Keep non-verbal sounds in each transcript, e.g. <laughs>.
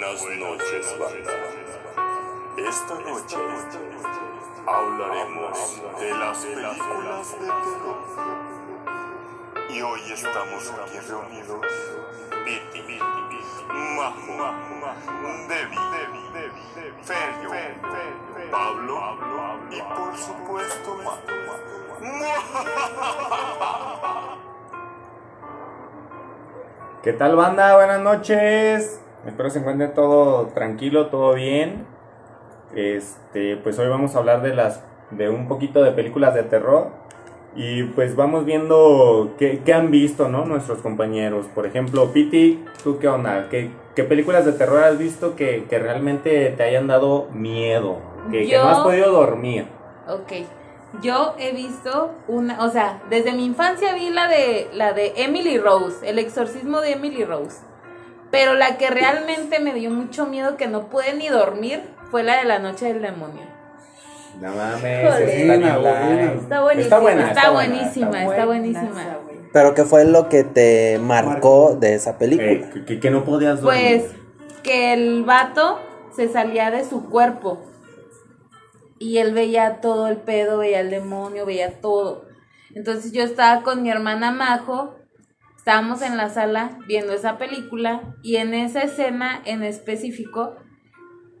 Buenas noches, banda. Esta noche hablaremos de las películas de terror. Y hoy estamos aquí reunidos. Piti, Majo, Debbie, Ferrio, Pablo y por supuesto ¿Qué tal banda? Buenas noches. Espero se encuentre todo tranquilo, todo bien. Este, pues hoy vamos a hablar de las de un poquito de películas de terror y pues vamos viendo qué, qué han visto, ¿no? Nuestros compañeros. Por ejemplo, Piti, ¿tú qué onda? ¿Qué, qué películas de terror has visto que, que realmente te hayan dado miedo? Que, que Yo- no has podido dormir. Ok. Yo he visto una, o sea, desde mi infancia vi la de la de Emily Rose, el exorcismo de Emily Rose. Pero la que realmente me dio mucho miedo que no pude ni dormir fue la de la noche del demonio. No mames, está bien Buena, light. buena. Está buenísima. Está buena, está, está buena, buenísima, está buenísima. Pero ¿qué fue lo que te marcó de esa película? Eh, que no podías dormir. Pues que el vato se salía de su cuerpo. Y él veía todo el pedo, veía el demonio, veía todo. Entonces yo estaba con mi hermana Majo, estábamos en la sala viendo esa película y en esa escena en específico,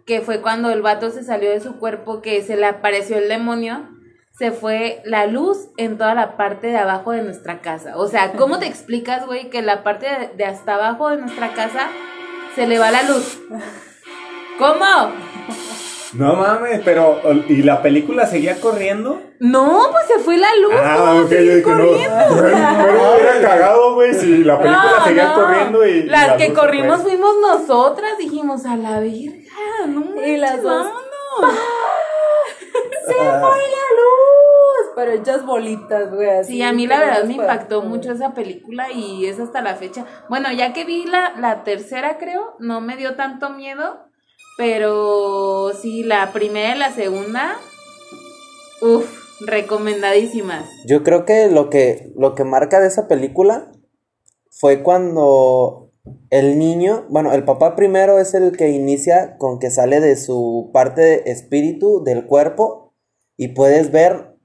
que fue cuando el vato se salió de su cuerpo, que se le apareció el demonio, se fue la luz en toda la parte de abajo de nuestra casa. O sea, ¿cómo te explicas, güey, que la parte de, hasta abajo de nuestra casa se le va la luz? ¿Cómo? No mames, pero ¿y la película seguía corriendo? No, pues se fue la luz. Ah, ¿cómo ok, yo dije, no. Pero hubiera <laughs> cagado, güey, si la película No, seguía no. corriendo y. Las la que corrimos fue. fuimos nosotras, dijimos a la verga, no Y las dos. vámonos. <laughs> Se fue la luz. Pero hechas bolitas, güey. así, Sí, a mí la verdad me fue- impactó mucho esa película y es hasta la fecha. Bueno, ya que vi la, la tercera, creo, no me dio tanto miedo, pero sí, la primera y la segunda, uff, recomendadísimas. Yo creo que lo que lo que marca de esa película fue cuando el niño, bueno, el papá primero es el que inicia con que sale de su parte de espíritu del cuerpo y puedes ver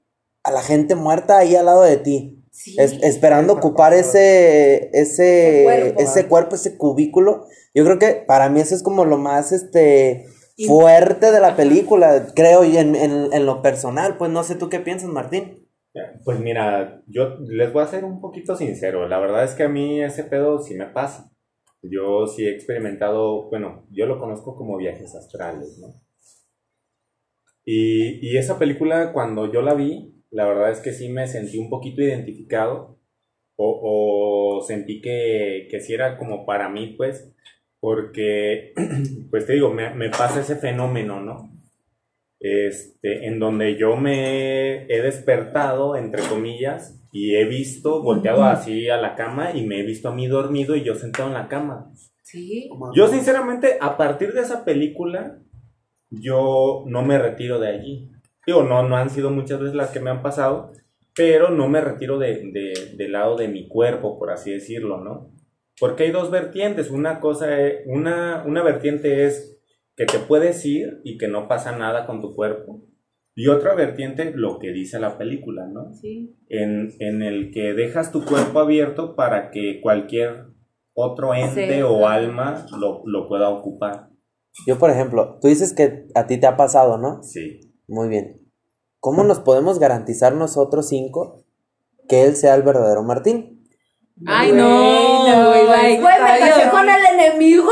a la gente muerta ahí al lado de ti, Sí. es- esperando ocupar ese ese cuerpo. ese cuerpo, ese cubículo. Yo creo que para mí eso es como lo más este fuerte de la película, creo, y en, en, en lo personal, pues no sé tú qué piensas, Martín. Pues mira, yo les voy a ser un poquito sincero. La verdad es que a mí ese pedo sí me pasa. Yo sí he experimentado, bueno, yo lo conozco como viajes astrales, ¿no? Y, y esa película, cuando yo la vi, la verdad es que sí me sentí un poquito identificado. O, o sentí que, que sí era como para mí, pues, porque, <clears throat> pues te digo, me, me pasa ese fenómeno, ¿no? Este, en donde yo me he despertado, entre comillas, y he visto, volteado así a la cama y me he visto a mí dormido y yo sentado en la cama. Sí. Yo sinceramente, a partir de esa película, yo no me retiro de allí. Digo, no, no han sido muchas veces las que me han pasado, pero no me retiro de, de- del lado de mi cuerpo, por así decirlo, ¿no? Porque hay dos vertientes. Una cosa, es- una, una vertiente es que te puedes ir y que no pasa nada con tu cuerpo. Y otra vertiente, lo que dice la película, ¿no? Sí. en, en el que dejas tu cuerpo abierto para que cualquier otro ente Sí. o alma lo, lo pueda ocupar. Yo, por ejemplo, tú dices que a ti te ha pasado, ¿no? Sí. Muy bien. ¿Cómo nos podemos garantizar nosotros cinco que él sea el verdadero Martín? Ay, Güey, no, güey, güey. Güey, me casé con el enemigo.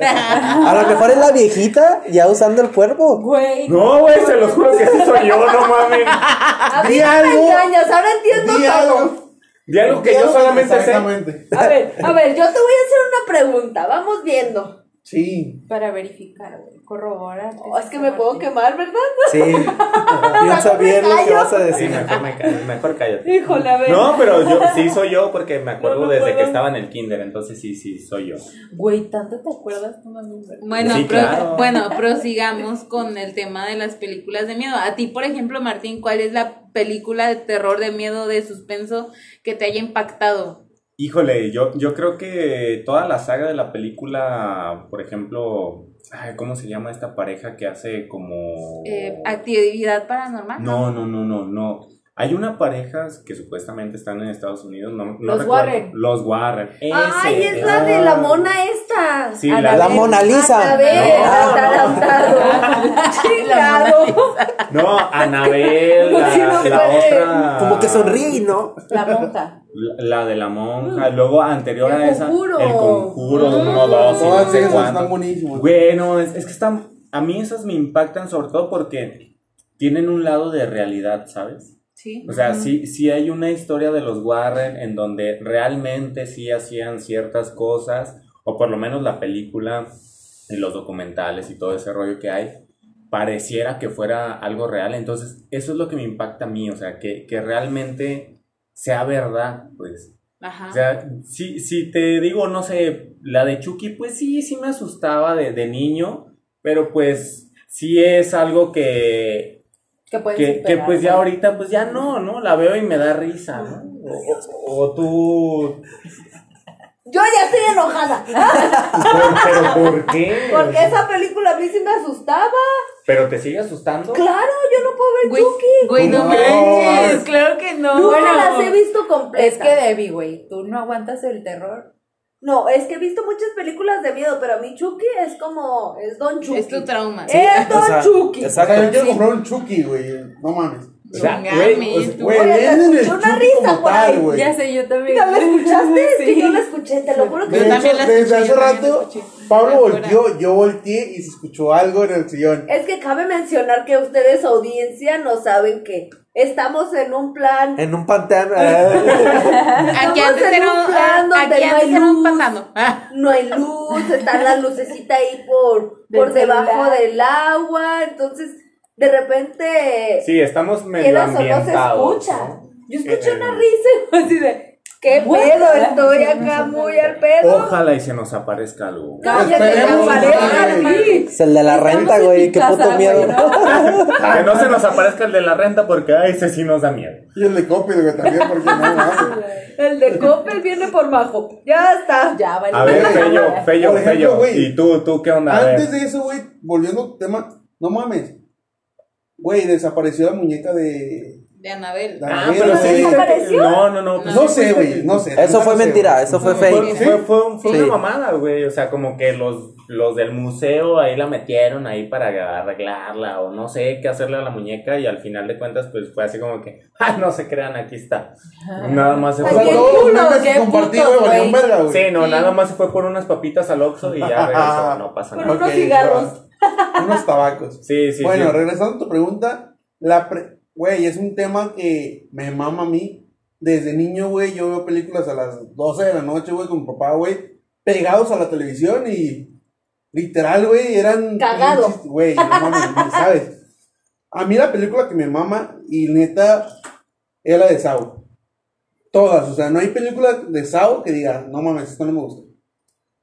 A lo mejor es la viejita ya usando el cuerpo. Güey. No, güey, se los juro que sí soy yo, no mames. A mí Di no me algo. engañas, ahora entiendo Di todo. algo. Di algo que yo solamente sé. A ver, a ver, yo te voy a hacer una pregunta. Vamos viendo. Sí. Para verificar, güey. Corrobora. Oh, es que me puedo quemar, ¿verdad? <laughs> Sí. Piensa bien lo que vas a Sí, decir. mejor, me <laughs> mejor cállate. Híjole, a ver. No, pero yo sí soy yo porque me acuerdo No, no desde puedo. que estaba en el kinder, entonces sí, sí, soy yo. Güey, ¿tanto te acuerdas tú, mami? Bueno, Sí, pro- claro. bueno, prosigamos con el tema de las películas de miedo. A ti, por ejemplo, Martín, ¿cuál es la película de terror, de miedo, de suspenso que te haya impactado? Híjole, yo, yo creo que toda la saga de la película, por ejemplo, ay, ¿cómo se llama esta pareja que hace como... Eh, actividad paranormal. No, no, no, no, no. Hay una pareja que supuestamente están en Estados Unidos, no, no Los recuerdo. Warren. Los Warren. Ay, Ese, es la de la mona esta. Sí, Anabel. la, La Mona Lisa. A ver, No. <laughs> <laughs> Chingado. No, Anabel, la, Sí, no la otra. Como que sonríe y no. La monja. La, la de la monja, luego anterior El a esa, Conjuro. el conjuro, Mm. uno, dos, y no Todas sé están buenísimas. Bueno, es, es que están, a mí esas me impactan sobre todo porque tienen un lado de realidad, ¿sabes? Sí. O sea, sí, sí hay una historia de los Warren en donde realmente sí hacían ciertas cosas, o por lo menos la película y los documentales y todo ese rollo que hay, pareciera que fuera algo real. Entonces, eso es lo que me impacta a mí, o sea, que, que realmente sea verdad, pues. Ajá. O sea, si, si te digo, no sé, la de Chucky, pues sí, sí me asustaba de, de niño, pero pues sí es algo que, Que puedes que, que superar, pues ya ¿no? ahorita pues ya no, ¿no? La veo y me da risa, ¿no? O, o- o tú... Yo ya estoy enojada. <laughs> ¿Pero por qué? Porque esa película a mí sí me asustaba. ¿Pero te sigue asustando? Claro, yo no puedo ver Güey, Chucky. güey, no No. manches, claro que no. Nunca las he visto completas. Es que Debbie, güey, tú no aguantas el terror. No, es que he visto muchas películas de miedo, pero a mí Chucky es como. Es Don Chucky. Es tu trauma. Es Don O sea, Chucky. O sea, yo Exacto. quiero comprar un Chucky, güey. No mames. O sea, Chingame, güey, tú. Güey, una risa como por tal, ahí. güey. Ya sé, yo también. ¿Ya la <laughs> escuchaste? Es que Sí. yo la escuché, te lo juro que Yo también la desde escuché, hace también la rato. Pablo volteó, yo volteé y se escuchó algo en el sillón. Es que cabe mencionar que ustedes, audiencia, no saben que estamos en un plan. En un panteón. eh, <laughs> Aquí antes en era un plan donde aquí no hay luz. pantano. Ah, <laughs> No hay luz, está la lucecita ahí por, <laughs> Del por debajo celular. del agua. Entonces, de repente, Sí, estamos medio quieras o no se ambientados. escucha. ¿no? Yo escuché Eh, una risa así de, ¿qué pedo? Estoy acá muy al pedo. Ojalá y se nos aparezca algo. Cállate, Esperemos, aparezca güey. Es el de la Estamos renta, en güey. Qué puto miedo. ¿no? <laughs> Que no se nos aparezca el de la renta porque ay, ese sí nos da miedo. Y el de Coppel, güey, también, porque no <laughs> mames. El de Coppel viene por Majo. Ya está. Ya, vale. A ver, Fello, Fello, Por ejemplo, Fello. güey, ¿Y tú, tú qué onda? Antes de eso, güey, volviendo al tema, no mames. Güey, desapareció la muñeca de. De Anabel. de Ah, pero sí. ¿Desapareció? No, no, no. pues No sí, sé, güey, no sé. Eso fue mentira, eso fue Fue, fake. fue, fue- fue Sí. una mamada, güey. O sea, como que los, los del museo ahí la metieron ahí para arreglarla o no sé qué hacerle a la muñeca y al final de cuentas pues fue así como que, <laughs> ah, no se crean, aquí está. Nada más se O fue Bien todos los culos, memes qué que compartí, putos, güey, valían güey. verga, güey. Sí, no, nada más se fue por unas papitas al Oxxo y ya regresó, <laughs> no pasa Por nada. unos Ok, cigarros. Unos tabacos. Sí, sí, bueno, sí. regresando a tu pregunta, la pre- güey, es un tema que me mama a mí. Desde niño, güey, yo veo películas a las 12 de la noche, güey, con mi papá, güey, pegados a la televisión y literal, güey, eran... Cagado. Güey, no mames, <laughs> ¿sabes? A mí la película que me mama y neta es la de Sao. Todas, o sea, no hay película de Sao que diga, no mames, esto no me gusta.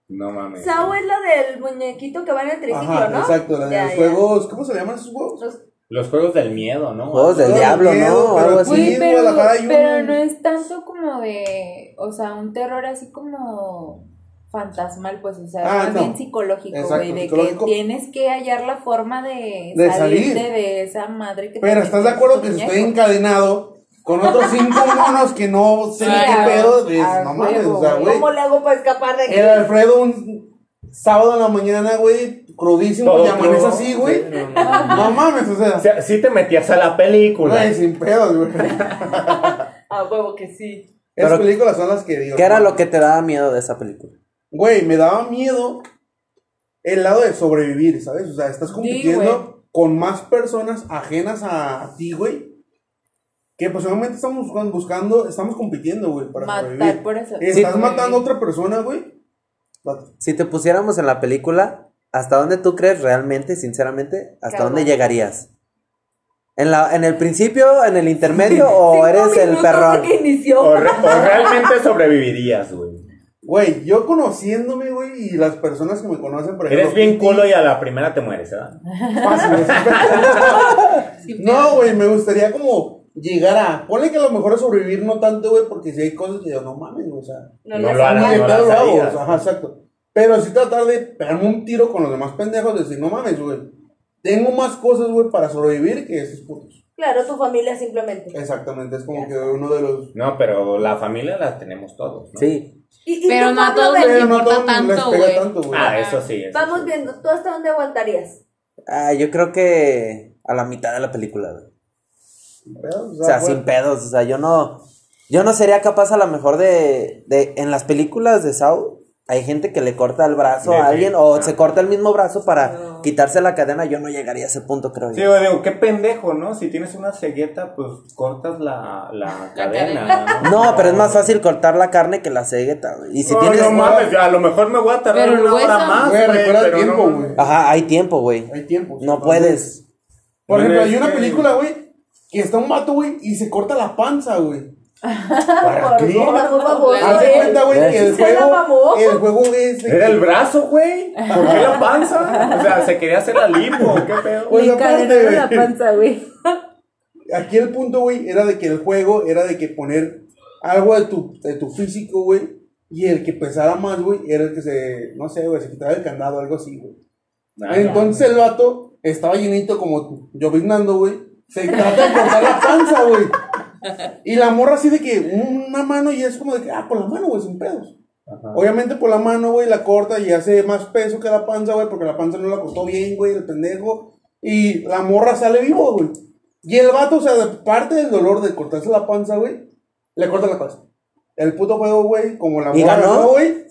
No mames. Sao es la del muñequito que va en el triciclo, Ajá, ¿no? exacto, la de Ya, los ya. juegos, ¿cómo se llaman esos juegos? Los- Los juegos del miedo, ¿no? Juegos del diablo, miedo, ¿no? pero Algo sí. así. Pero, un- pero no es tanto como de, o sea, un terror así como fantasmal, pues, o sea, Ah, no. bien psicológico, güey, de psicológico. que tienes que hallar la forma de, De salirte salir. de esa madre que te Pero ¿estás de acuerdo que si muñeco? estoy encadenado con otros cinco <laughs> monos que no sé qué pedo? No mames, o sea, güey. güey. ¿Cómo le hago para escapar de aquí? El Alfredo un sábado en la mañana, güey, crudísimo, Todo y amanece crudo. así, güey. Sí, no, no, no. No mames, o O sea, sea, sí te metías a la película. güey, sin pedos, güey. <laughs> A huevo que sí. Esas Pero- películas son las que digo. ¿Qué era lo que te daba miedo de esa película? Güey, me daba miedo el lado de sobrevivir, ¿sabes? O sea, estás compitiendo con más personas ajenas a ti, güey. Que posiblemente estamos buscando, estamos compitiendo, güey, para Matar, sobrevivir. por eso. Estás Sí, matando a otra persona, güey. Si te pusiéramos en la película, ¿hasta dónde tú crees realmente, sinceramente, hasta dónde llegarías? ¿En, la, ¿En el principio, en el intermedio o <laughs> Cinco eres el perrón? que inició. O, re- o realmente sobrevivirías, güey. Güey, yo conociéndome, güey, y las personas que me conocen, por ejemplo. Eres bien culo y a la primera te mueres, ¿verdad? Fácil, <laughs> No, güey, me gustaría como llegar a. Ponle que a lo mejor a sobrevivir no tanto, güey, porque si hay cosas que yo no mames, o sea. No, No lo de no lo hago, ajá, exacto. Pero sí tratar de pegarme un tiro con los demás pendejos, de decir, no mames, güey. Tengo más cosas, güey, para sobrevivir que esos putos. Claro, tu familia simplemente. Exactamente, es como que uno de los. No, pero la familia la tenemos todos, ¿no? Sí. Y- y Pero no a todos les Pero no a importa todos les tanto, pega güey. tanto, güey. Ah, eso sí. eso Vamos sí. viendo, ¿tú hasta dónde aguantarías? Ah, yo creo que a la mitad de la película, güey. Pero, O sea, fue- sin pedos, o sea, yo no, yo no sería capaz a lo mejor de, de, en las películas de Saw, hay gente que le corta el brazo Sí, a sí. alguien o Ah. se corta el mismo brazo para quitarse la cadena, yo no llegaría a ese punto, creo Sí, yo. güey, digo, qué pendejo, ¿no? Si tienes una cegueta, pues cortas la, la cadena. No, pero es más fácil cortar la carne que la cegueta, güey. Y si no, tienes... no mames, a lo mejor me voy a tardar una hora más, Güey, güey, recuerda el tiempo, no, güey. Ajá, hay tiempo, güey. Hay tiempo. No sí, puedes. Por ejemplo, hay una película, güey, que está un vato, güey, y se corta la panza, güey. <laughs> ¿Para qué? Haz de cuenta, güey, que el juego, el juego es... Era el brazo, güey. ¿Por qué la panza? O sea, se quería hacer la lipo, ¿qué pedo? Pues aparte, la panza, güey. Aquí el punto, güey, era de que el juego era de que poner algo de tu, de tu físico, güey, y el que pesara más, güey, era el que se, no sé, güey, se quitaba el candado, algo así, güey. Ah, Entonces el vato estaba llenito como lloviznando, güey. Se trata de cortar la panza, güey. Y la morra así de que una mano y es como de que, ah, por la mano, güey, sin pedos. Ajá. Obviamente por la mano, güey, la corta y hace más peso que la panza, güey, porque la panza no la cortó bien, güey, el pendejo. Y la morra sale vivo, güey. Y el vato, o sea, de parte del dolor de cortarse la panza, güey, le corta la panza. El puto juego, güey, como la ¿Y morra güey,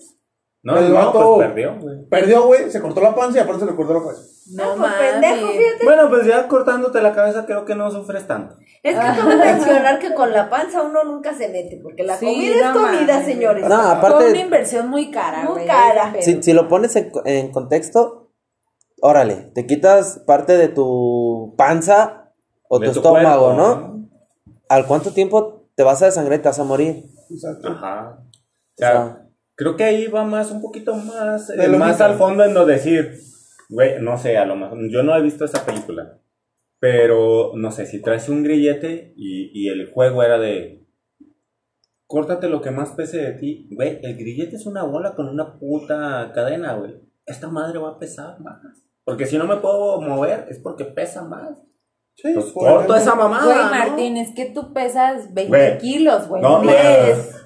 No, el no, vato- pues perdió, güey. perdió, güey, se cortó la panza y aparte se le cortó la cabeza. No, pues pendejo, fíjate. Bueno, pues ya cortándote la cabeza creo que no sufres tanto. Es que cabe mencionar que con la panza uno nunca se mete, porque la Sí, comida es no comida, mames. señores. No, Fue aparte- una inversión muy cara, Muy güey. cara. Pero- Si, si lo pones en, en contexto, órale, te quitas parte de tu panza o De tu tu estómago, cuerpo, ¿no? ¿Al cuánto tiempo te vas a desangrar y te vas a morir? Exacto. Ajá. O sea, creo que ahí va más, un poquito más, eh, más al fondo en lo decir, güey, no sé, a lo mejor, yo no he visto esa película, pero no sé, si traes un grillete y, y el juego era de, córtate lo que más pese de ti, güey, el grillete es una bola con una puta cadena, güey, esta madre va a pesar más, porque si no me puedo mover es porque pesa más. Sí, Pues corto ejemplo. esa mamada. Güey, ¿no? Martín, es que tú pesas 20 Güey. kilos, güey. No, No, no.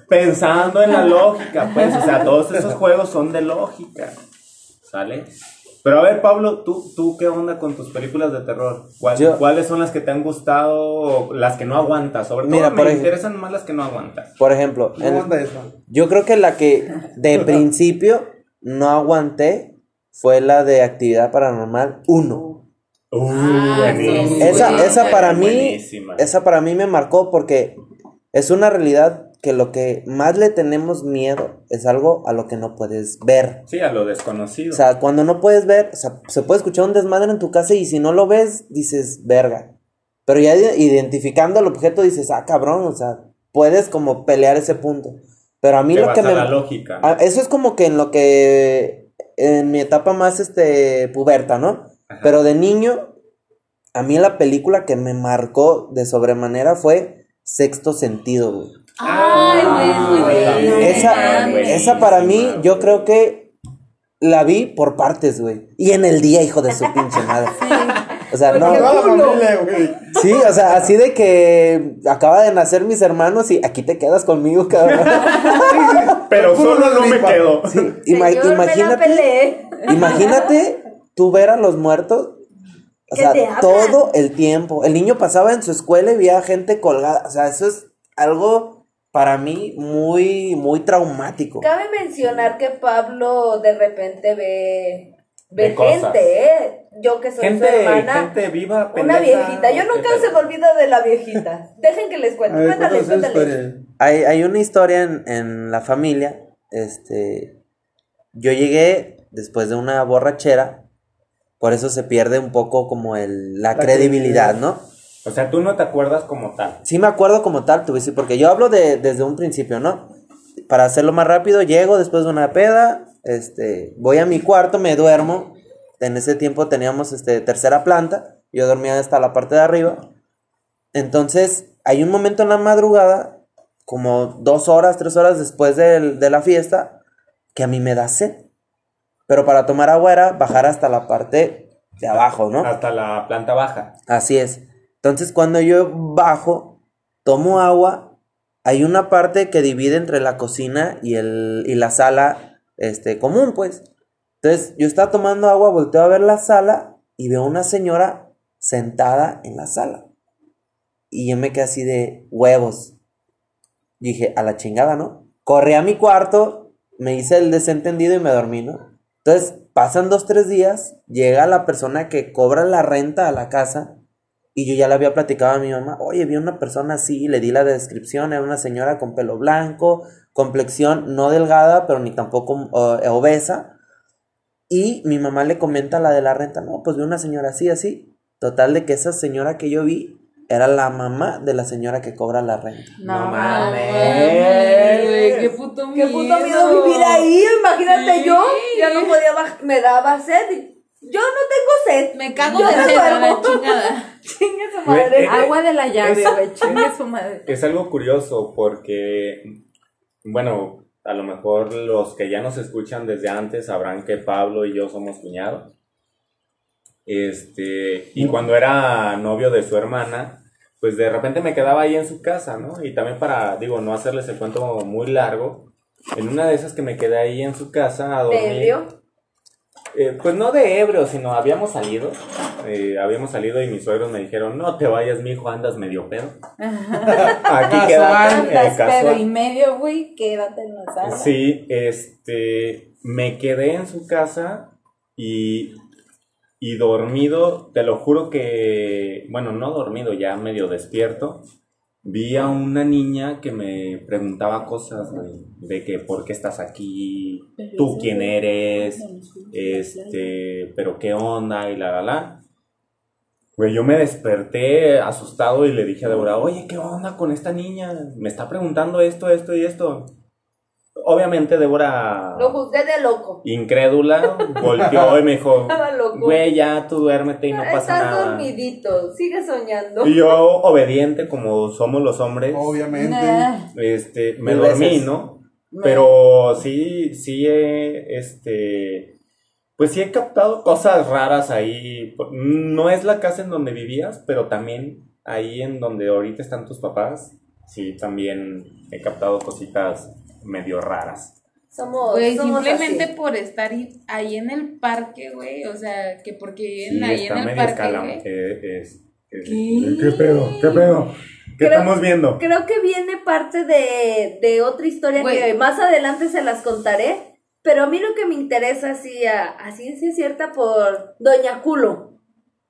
Pensando en la lógica, pues, o sea, todos esos juegos son de lógica, ¿sale? Pero a ver, Pablo, ¿tú, tú qué onda con tus películas de terror? ¿Cuál- Yo- ¿Cuáles son las que te han gustado, o las que no aguantas? Sobre todo Mira, me por ej- interesan más las que no aguantas. Por ejemplo, yo creo que la que de <laughs> principio no aguanté fue la de Actividad Paranormal 1. Uh, buenísima. Esa, esa para mí, buenísima. esa para mí me marcó porque es una realidad que lo que más le tenemos miedo es algo a lo que no puedes ver. Sí, a lo desconocido. O sea, cuando no puedes ver, o sea, se puede escuchar un desmadre en tu casa y si no lo ves, dices, verga. Pero ya ide- identificando el objeto dices, ah, cabrón, o sea, puedes como pelear ese punto. Pero a mí Te lo vas que a me... la lógica. Ah, eso es como que en lo que... En mi etapa más, este, puberta, ¿no? Ajá. Pero de niño, a mí la película que me marcó de sobremanera fue Sexto Sentido, güey. Ay, güey, es muy Ah, buena. Esa, esa para mí, güey. yo creo que la vi por partes, güey. Y en el día, hijo de su pinche madre. O sea, no. Güey. Sí, o sea, así de que acaba de nacer mis hermanos y aquí te quedas conmigo, cabrón. <laughs> Pero solo no me quedo. Sí, <laughs> ima- Señor, me la imagínate, imagínate tú ver a los muertos. O sea, te todo el tiempo. El niño pasaba en su escuela y veía gente colgada. O sea, eso es algo para mí muy, muy traumático. Cabe mencionar que Pablo de repente ve, ve cosas. gente, ¿eh? Yo que soy Gente, su hermana. gente viva, Una viejita. Yo ¿qué nunca se me olvida de la viejita. Dejen que les A cuente. ver, Cuéntales, cuéntales. historia. Hay, hay una historia en, en la familia. Este. Yo llegué después de una borrachera. Por eso se pierde un poco como el, la, La credibilidad, credibilidad. ¿no? O sea, tú no te acuerdas como tal. Sí me acuerdo como tal, a decir, porque yo hablo de, desde un principio, ¿no? Para hacerlo más rápido, llego después de una peda, este, voy a mi cuarto, me duermo. En ese tiempo teníamos este tercera planta, yo dormía hasta la parte de arriba. Entonces, hay un momento en la madrugada, como dos horas, tres horas después del- de la fiesta, que a mí me da sed. Pero para tomar agua era bajar hasta la parte de abajo, ¿no? Hasta la planta baja. Así es. Entonces, cuando yo bajo, tomo agua, hay una parte que divide entre la cocina y, el, y la sala este, común, pues. Entonces, yo estaba tomando agua, volteo a ver la sala y veo una señora sentada en la sala. Y yo me quedé así de huevos. Dije, a la chingada, ¿no? Corrí a mi cuarto, me hice el desentendido y me dormí, ¿no? Entonces, pasan dos, tres días, llega la persona que cobra la renta a la casa y yo ya le había platicado a mi mamá, oye, vi una persona así, le di la descripción, era una señora con pelo blanco, complexión no delgada, pero ni tampoco eh, obesa. Y mi mamá le comenta la de la renta, no, pues vi una señora así, así. Total de que esa señora que yo vi era la mamá de la señora que cobra la renta. No, mames. qué puto Qué miedo. puto miedo vivir ahí, imagínate Sí. yo, ya no podía me daba sed. Yo no tengo sed. Me cago Yo de sed a la chingada. <laughs> Chingue su madre. eh, Agua de la llave, güey. Chingue su madre. Es algo curioso porque, bueno, a lo mejor los que ya nos escuchan desde antes sabrán que Pablo y yo somos cuñados. Este, y cuando era novio de su hermana, pues de repente me quedaba ahí en su casa, ¿no? Y también para, digo, no hacerles el cuento muy largo, en una de esas que me quedé ahí en su casa a. Eh, pues no de ebrio, sino habíamos salido. eh, habíamos salido y mis suegros me dijeron, no te vayas, mijo, andas medio pedo. <laughs> Aquí quédate, eh, Andas pedo casual. y medio, güey, quédate en la sala. Sí, este, me quedé en su casa y, y dormido, te lo juro que, bueno, no dormido, ya medio despierto, vi a una niña que me preguntaba cosas, güey, de que por qué estás aquí, tú quién eres, este, pero qué onda y la, la, la. Güey, yo me desperté asustado y le dije a Débora, oye, ¿qué onda con esta niña? Me está preguntando esto, esto y esto. Obviamente Débora, Lo juzgué de loco. incrédula, volteó y me dijo, <laughs> Estaba loco. güey, ya tú duérmete y no pasa Estás nada. dormidito, sigue soñando. Y yo, obediente como somos los hombres, Obviamente. Nah. este, me Mil dormí, veces. ¿no? Pero sí, sí he, este, pues sí he captado cosas raras ahí. No es la casa en donde vivías, pero también ahí en donde ahorita están tus papás, sí, también he captado cositas medio raras. Somos, Güey, somos simplemente así. por estar ahí, en el parque, güey. O sea, que porque viven Sí, ahí está en el parque, eh, es- es- ¿Qué? ¿Qué pedo? ¿Qué pedo? ¿Qué Creo- estamos viendo? Creo que viene parte de, de otra historia Güey. que más adelante se las contaré. Pero a mí lo que me interesa así a, a ciencia cierta por Doña Culo.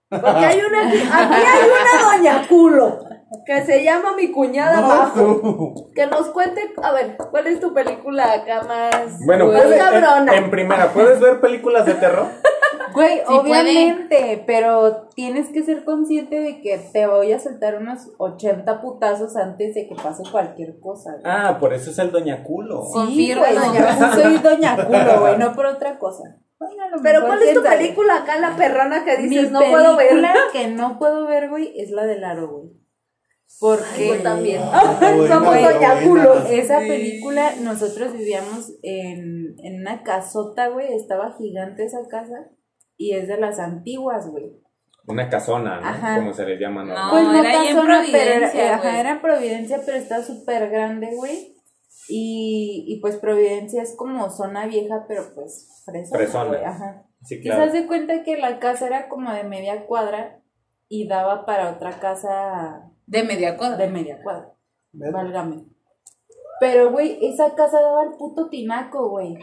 Porque hay una aquí, aquí hay una Doña Culo que se llama mi cuñada No, Majo. tú. Que nos cuente, a ver, ¿cuál es tu película acá más, Bueno, más cabrona? en, en primera, ¿puedes ver películas de terror? Güey, Sí obviamente, pero tienes que ser consciente de que te voy a soltar unos 80 putazos antes de que pase cualquier cosa. güey. Ah, por eso es el Doña Culo. Sí, confirmo. güey, doña, soy doña culo, güey, no por otra cosa. Bueno, Pero ¿cuál es tu película acá, la perrona que Mi dices no puedo ver? película que no puedo ver, güey, es la del aro, güey. Porque Yo también. <laughs> buena, Somos Culos. esa película, nosotros vivíamos en, en una casota, güey, estaba gigante esa casa y es de las antiguas, güey. Una casona, ¿no? Ajá. Como se le llama, ¿no? No. Pues no era ahí en casona, pero era, Providencia, ajá, güey. era en Providencia, pero está súper grande, güey. Y, y pues Providencia es como zona vieja, pero pues fresona, Fresona. güey, Ajá. Sí, Quizás claro. de cuenta que la casa era como de media cuadra y daba para otra casa De media cuadra. de media cuadra. Ver. Válgame. Pero, güey, esa casa daba al puto tinaco, güey.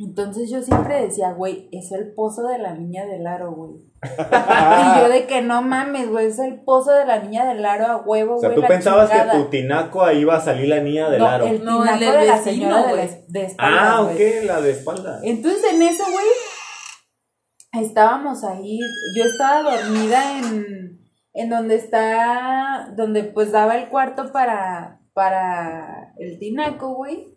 Entonces yo siempre decía, güey, es el pozo de la niña del aro, güey. <laughs> y yo de que no mames, güey, es el pozo de la niña del aro a huevo, O sea, güey. tú pensabas chingada. que tu tinaco ahí iba a salir la niña del No, aro. el No, tinaco el del de la vecino, señora de, la, güey. de espaldas, Ah, güey. ok, la de espalda. Entonces en eso, güey, estábamos ahí, yo estaba dormida en, en donde está, donde pues daba el cuarto para, para el tinaco, güey.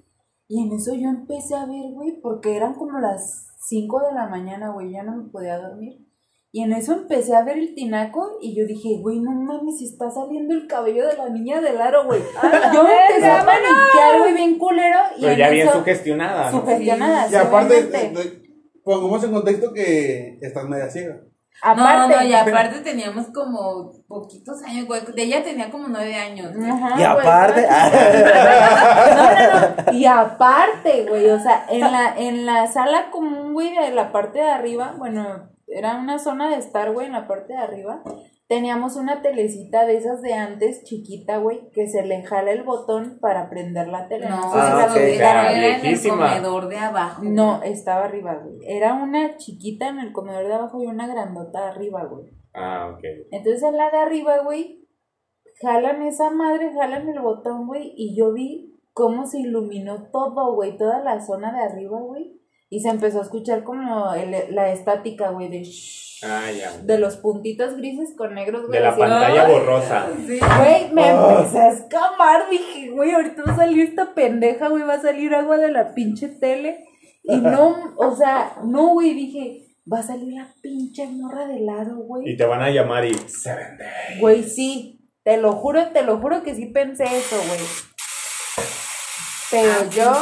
Y en eso yo empecé a ver, güey, porque eran como las 5 de la mañana, güey, ya no me podía dormir. Y en eso empecé a ver el tinaco y yo dije, güey, no mames, está saliendo el cabello de la niña del aro, güey. Yo empecé a paniquear, güey, bien culero. Y Pero ya bien eso- sugestionada. ¿no? Sugestionada, Y sí, aparte, obviamente. de- de- pongamos en contexto que estás media ciega. Aparte, no, no, y aparte teníamos como poquitos años, güey. De ella tenía como nueve años. Ajá, Y Ah, güey, aparte, <laughs> No, no, no. Y aparte, güey, o sea, en la, en la sala común, güey, de la parte de arriba, bueno, era una zona de estar, güey, en la parte de arriba. Teníamos una telecita de esas de antes, chiquita, güey, que se le jala el botón para prender la tele. No, Ah, era, era en el comedor de abajo. No, estaba arriba, güey. Era una chiquita en el comedor de abajo y una grandota arriba, güey. Ah, ok. Entonces en la de arriba, güey, jalan esa madre, jalan el botón, güey, y yo vi cómo se iluminó todo, güey, toda la zona de arriba, güey. Y se empezó a escuchar como el- la estática, güey, de shhh, Ah, ya. de los puntitos grises con negros, güey. De la así, pantalla ¡ay! borrosa. Sí. Güey, me Ah. empecé a escamar, dije, güey, ahorita va a salir esta pendeja, güey, va a salir agua de la pinche tele. Y no, o sea, no, güey, dije, va a salir la pinche morra de lado, güey. Y te van a llamar y se vende. Güey, sí, te lo juro, te lo juro que sí pensé eso, güey. Pero yo,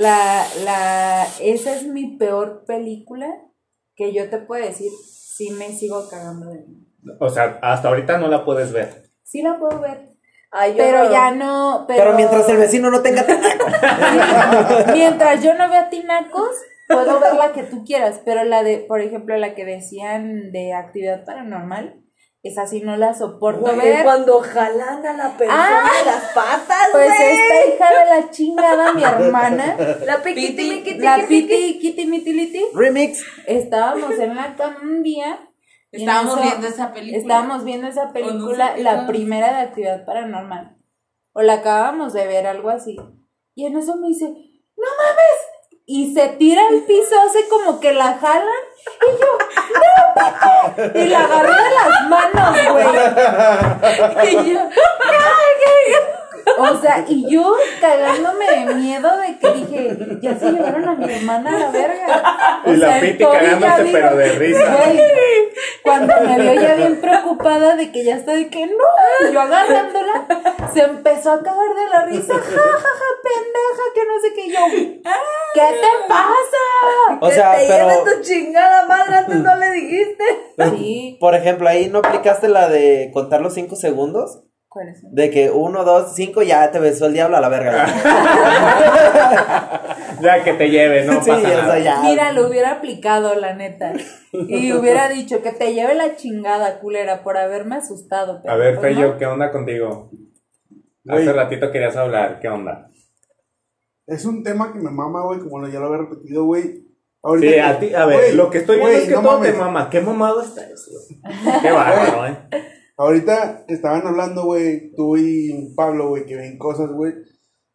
la, la, esa es mi peor película que yo te puedo decir, sí me sigo cagando de mí. O sea, hasta ahorita no la puedes ver. Sí la puedo ver, Ay, yo pero no. ya no, pero, pero mientras el vecino no tenga <laughs> tinaco. mientras yo no vea tinacos, puedo ver la que tú quieras, pero la de, por ejemplo, la que decían de actividad paranormal, esa sí no la soporto Güey, ver. cuando jalan a la persona Ah. de las patas, Pues güey. esta hija de la chingada, mi hermana, <laughs> La piquiti, la piquiti. Piti Kitty Mitiliti, Remix. estábamos en la cama un día. <laughs> Estábamos eso viendo esa película. Estábamos viendo esa película, la primera de actividad paranormal. O la acabamos de ver, algo así. Y en eso me dice, ¡No mames! Y se tira al piso, hace como que la jalan. Y yo, ¡No! Y la agarré de las manos, güey. <laughs> Y yo, o sea, y yo cagándome de miedo de que dije, ya se llevaron a mi hermana a la verga. O Y la sea, Piti cagándose, pero de risa. "Güey", cuando me vio ya bien preocupada de que ya está de que no, y yo agarrándola, se empezó a cagar de la risa, ja, ja, ja, pendeja, que no sé qué, Y yo, ¿qué te pasa? O Que sea, te pero. lleve tu chingada madre, antes no le dijiste. Sí, Por ejemplo, ahí no aplicaste la de contar los 5 segundos. ¿Cuáles son? De que 1, 2, 5, ya te besó el diablo a la verga. <laughs> Ya que te lleve, no sí, pasa nada. ya. Mira, lo hubiera aplicado, la neta. Y <laughs> hubiera dicho que te lleve la chingada, culera, por haberme asustado. pero A ver, pues Feyo, no. ¿qué onda contigo? Güey. Hace ratito querías hablar, ¿qué onda? Es un tema que me mama, güey, como ya lo había repetido, güey. Ahorita Sí, a ti, a ver, güey, lo que estoy viendo güey, es que no todo te mames. mama. ¿Qué mamado está eso? <laughs> Qué bárbaro, ¿eh? Ahorita estaban hablando, güey, tú y Pablo, güey, que ven cosas, güey.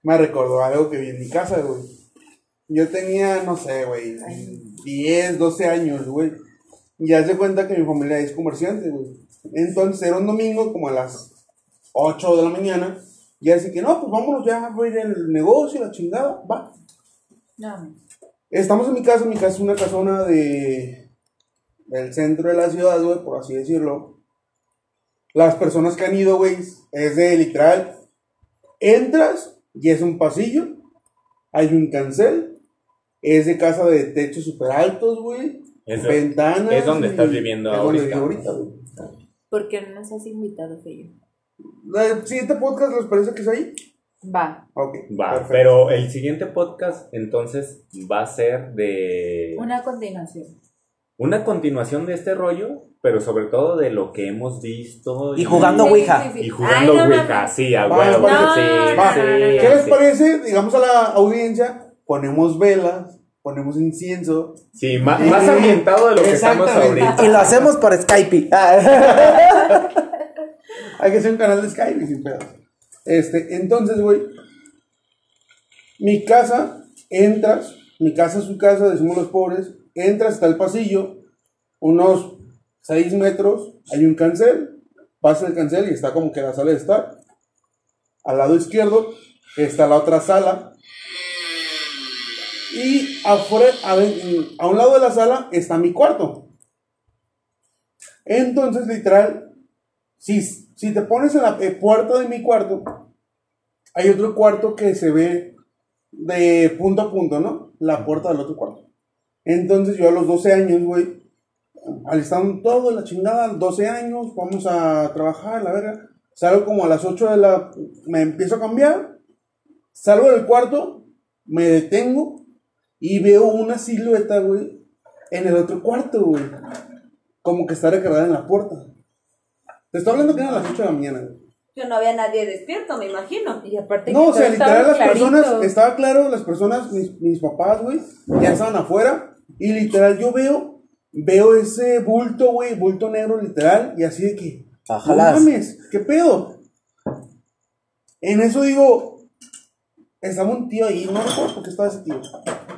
Me recordó algo que vi en mi casa, güey. Yo tenía, no sé, güey, 10, 12 años, güey. Y haz de cuenta que mi familia es comerciante, güey. Entonces era un domingo como a las 8 de la mañana. Y así que, no, pues vámonos ya, a al negocio, la chingada, va. No, Estamos en mi casa, mi casa es una casona de del centro de la ciudad, güey, por así decirlo. Las personas que han ido, güey, es de literal, entras y es un pasillo, hay un cancel, es de casa de techos súper altos, güey, Es- ventanas. es donde estás viviendo ahorita. ahorita. ¿Por qué no nos has invitado, Feyo? ¿El siguiente podcast les parece que es ahí? Va, Ok. Va, perfecto. pero el siguiente podcast entonces va a ser de una continuación. Una continuación de este rollo, pero sobre todo de lo que hemos visto Y jugando Sí, Ouija. sí, sí. y jugando Ay, no Ouija, sí, a huevo, sí, ¿Qué les sí. parece? Digamos a la audiencia, ponemos velas, ponemos incienso, Sí, ma- más ambientado de lo que estamos ahorita. Y lo hacemos por Skype. <laughs> Ah. <laughs> Hay que hacer un canal de Skype y sin pedos. Este, entonces, güey. Mi casa, entras. Mi casa es su casa, decimos los pobres. Entras, está el pasillo. Unos 6 metros. Hay un cancel. Pasa el cancel y está como que la sala de estar. Al lado izquierdo está la otra sala. Y afuera, a, a un lado de la sala está mi cuarto. Entonces, literal, si, si te pones en la eh, puerta de mi cuarto, hay otro cuarto que se ve de punto a punto, ¿no? La puerta del otro cuarto. Entonces, yo a los 12 años, güey, alistando todo, la chingada, 12 años, vamos a trabajar, la verga. Salgo como a las 8 de la... Me empiezo a cambiar, salgo del cuarto, me detengo y veo una silueta, güey, en el otro cuarto, güey. Como que está recargada en la puerta. Te estoy hablando que eran las 8 de la mañana, güey. Que no había nadie despierto, me imagino. Y aparte No, que o sea, literal las clarito. personas, estaba claro, las personas, mis, mis papás, güey, ya estaban afuera. Y literal yo veo, veo ese bulto, güey, bulto negro literal, y así de que, no mames, ¿qué pedo? En eso digo, estaba un tío ahí, no recuerdo por qué estaba ese tío.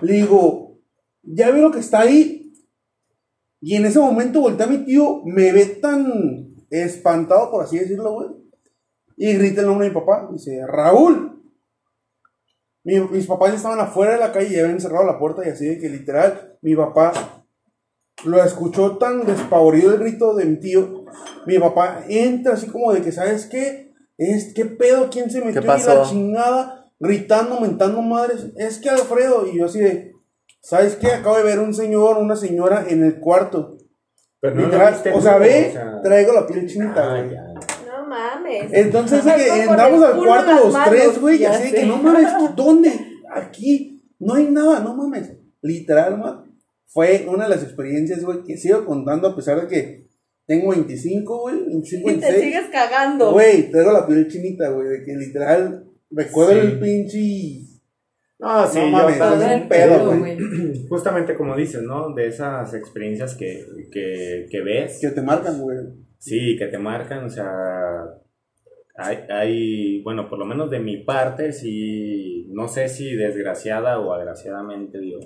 Le digo, ya veo lo que está ahí. Y en ese momento voltea mi tío, me ve tan espantado, por así decirlo, güey. Y grita el nombre de mi papá. Dice, Raúl. Mi- mis papás ya estaban afuera de la calle y habían cerrado la puerta y así de que literal, mi papá lo escuchó tan despavorido el grito de mi tío. Mi papá entra así como de que, ¿sabes qué? Es, ¿Qué pedo? ¿Quién se metió ¿Qué ahí la pasó? chingada? Gritando, mentando madres. Es que Alfredo. Y yo así de, ¿sabes qué? Acabo de ver un señor, una señora en el cuarto. Pero no Literal, o sea, ve, o sea- traigo la piel chinita, Ah, mames. Entonces que el entramos al cuarto los manos, tres, güey, y así de que no mames, ¿dónde? Aquí, no hay nada, no mames. Literal, man, fue una de las experiencias, güey, que sigo contando a pesar de que tengo 25, güey, 25, Y te 26. sigues cagando. Güey, traigo la piel chinita, güey, de que literal recuerdo Sí. el pinche... No, sí, No mames, es un pedo, güey. <clears throat> Justamente como dices, ¿no? De esas experiencias que, que, que ves. que te marcan, güey. Sí, que te marcan, o sea, hay, hay, bueno, por lo menos de mi parte, sí, no sé si desgraciada o agraciadamente, digo,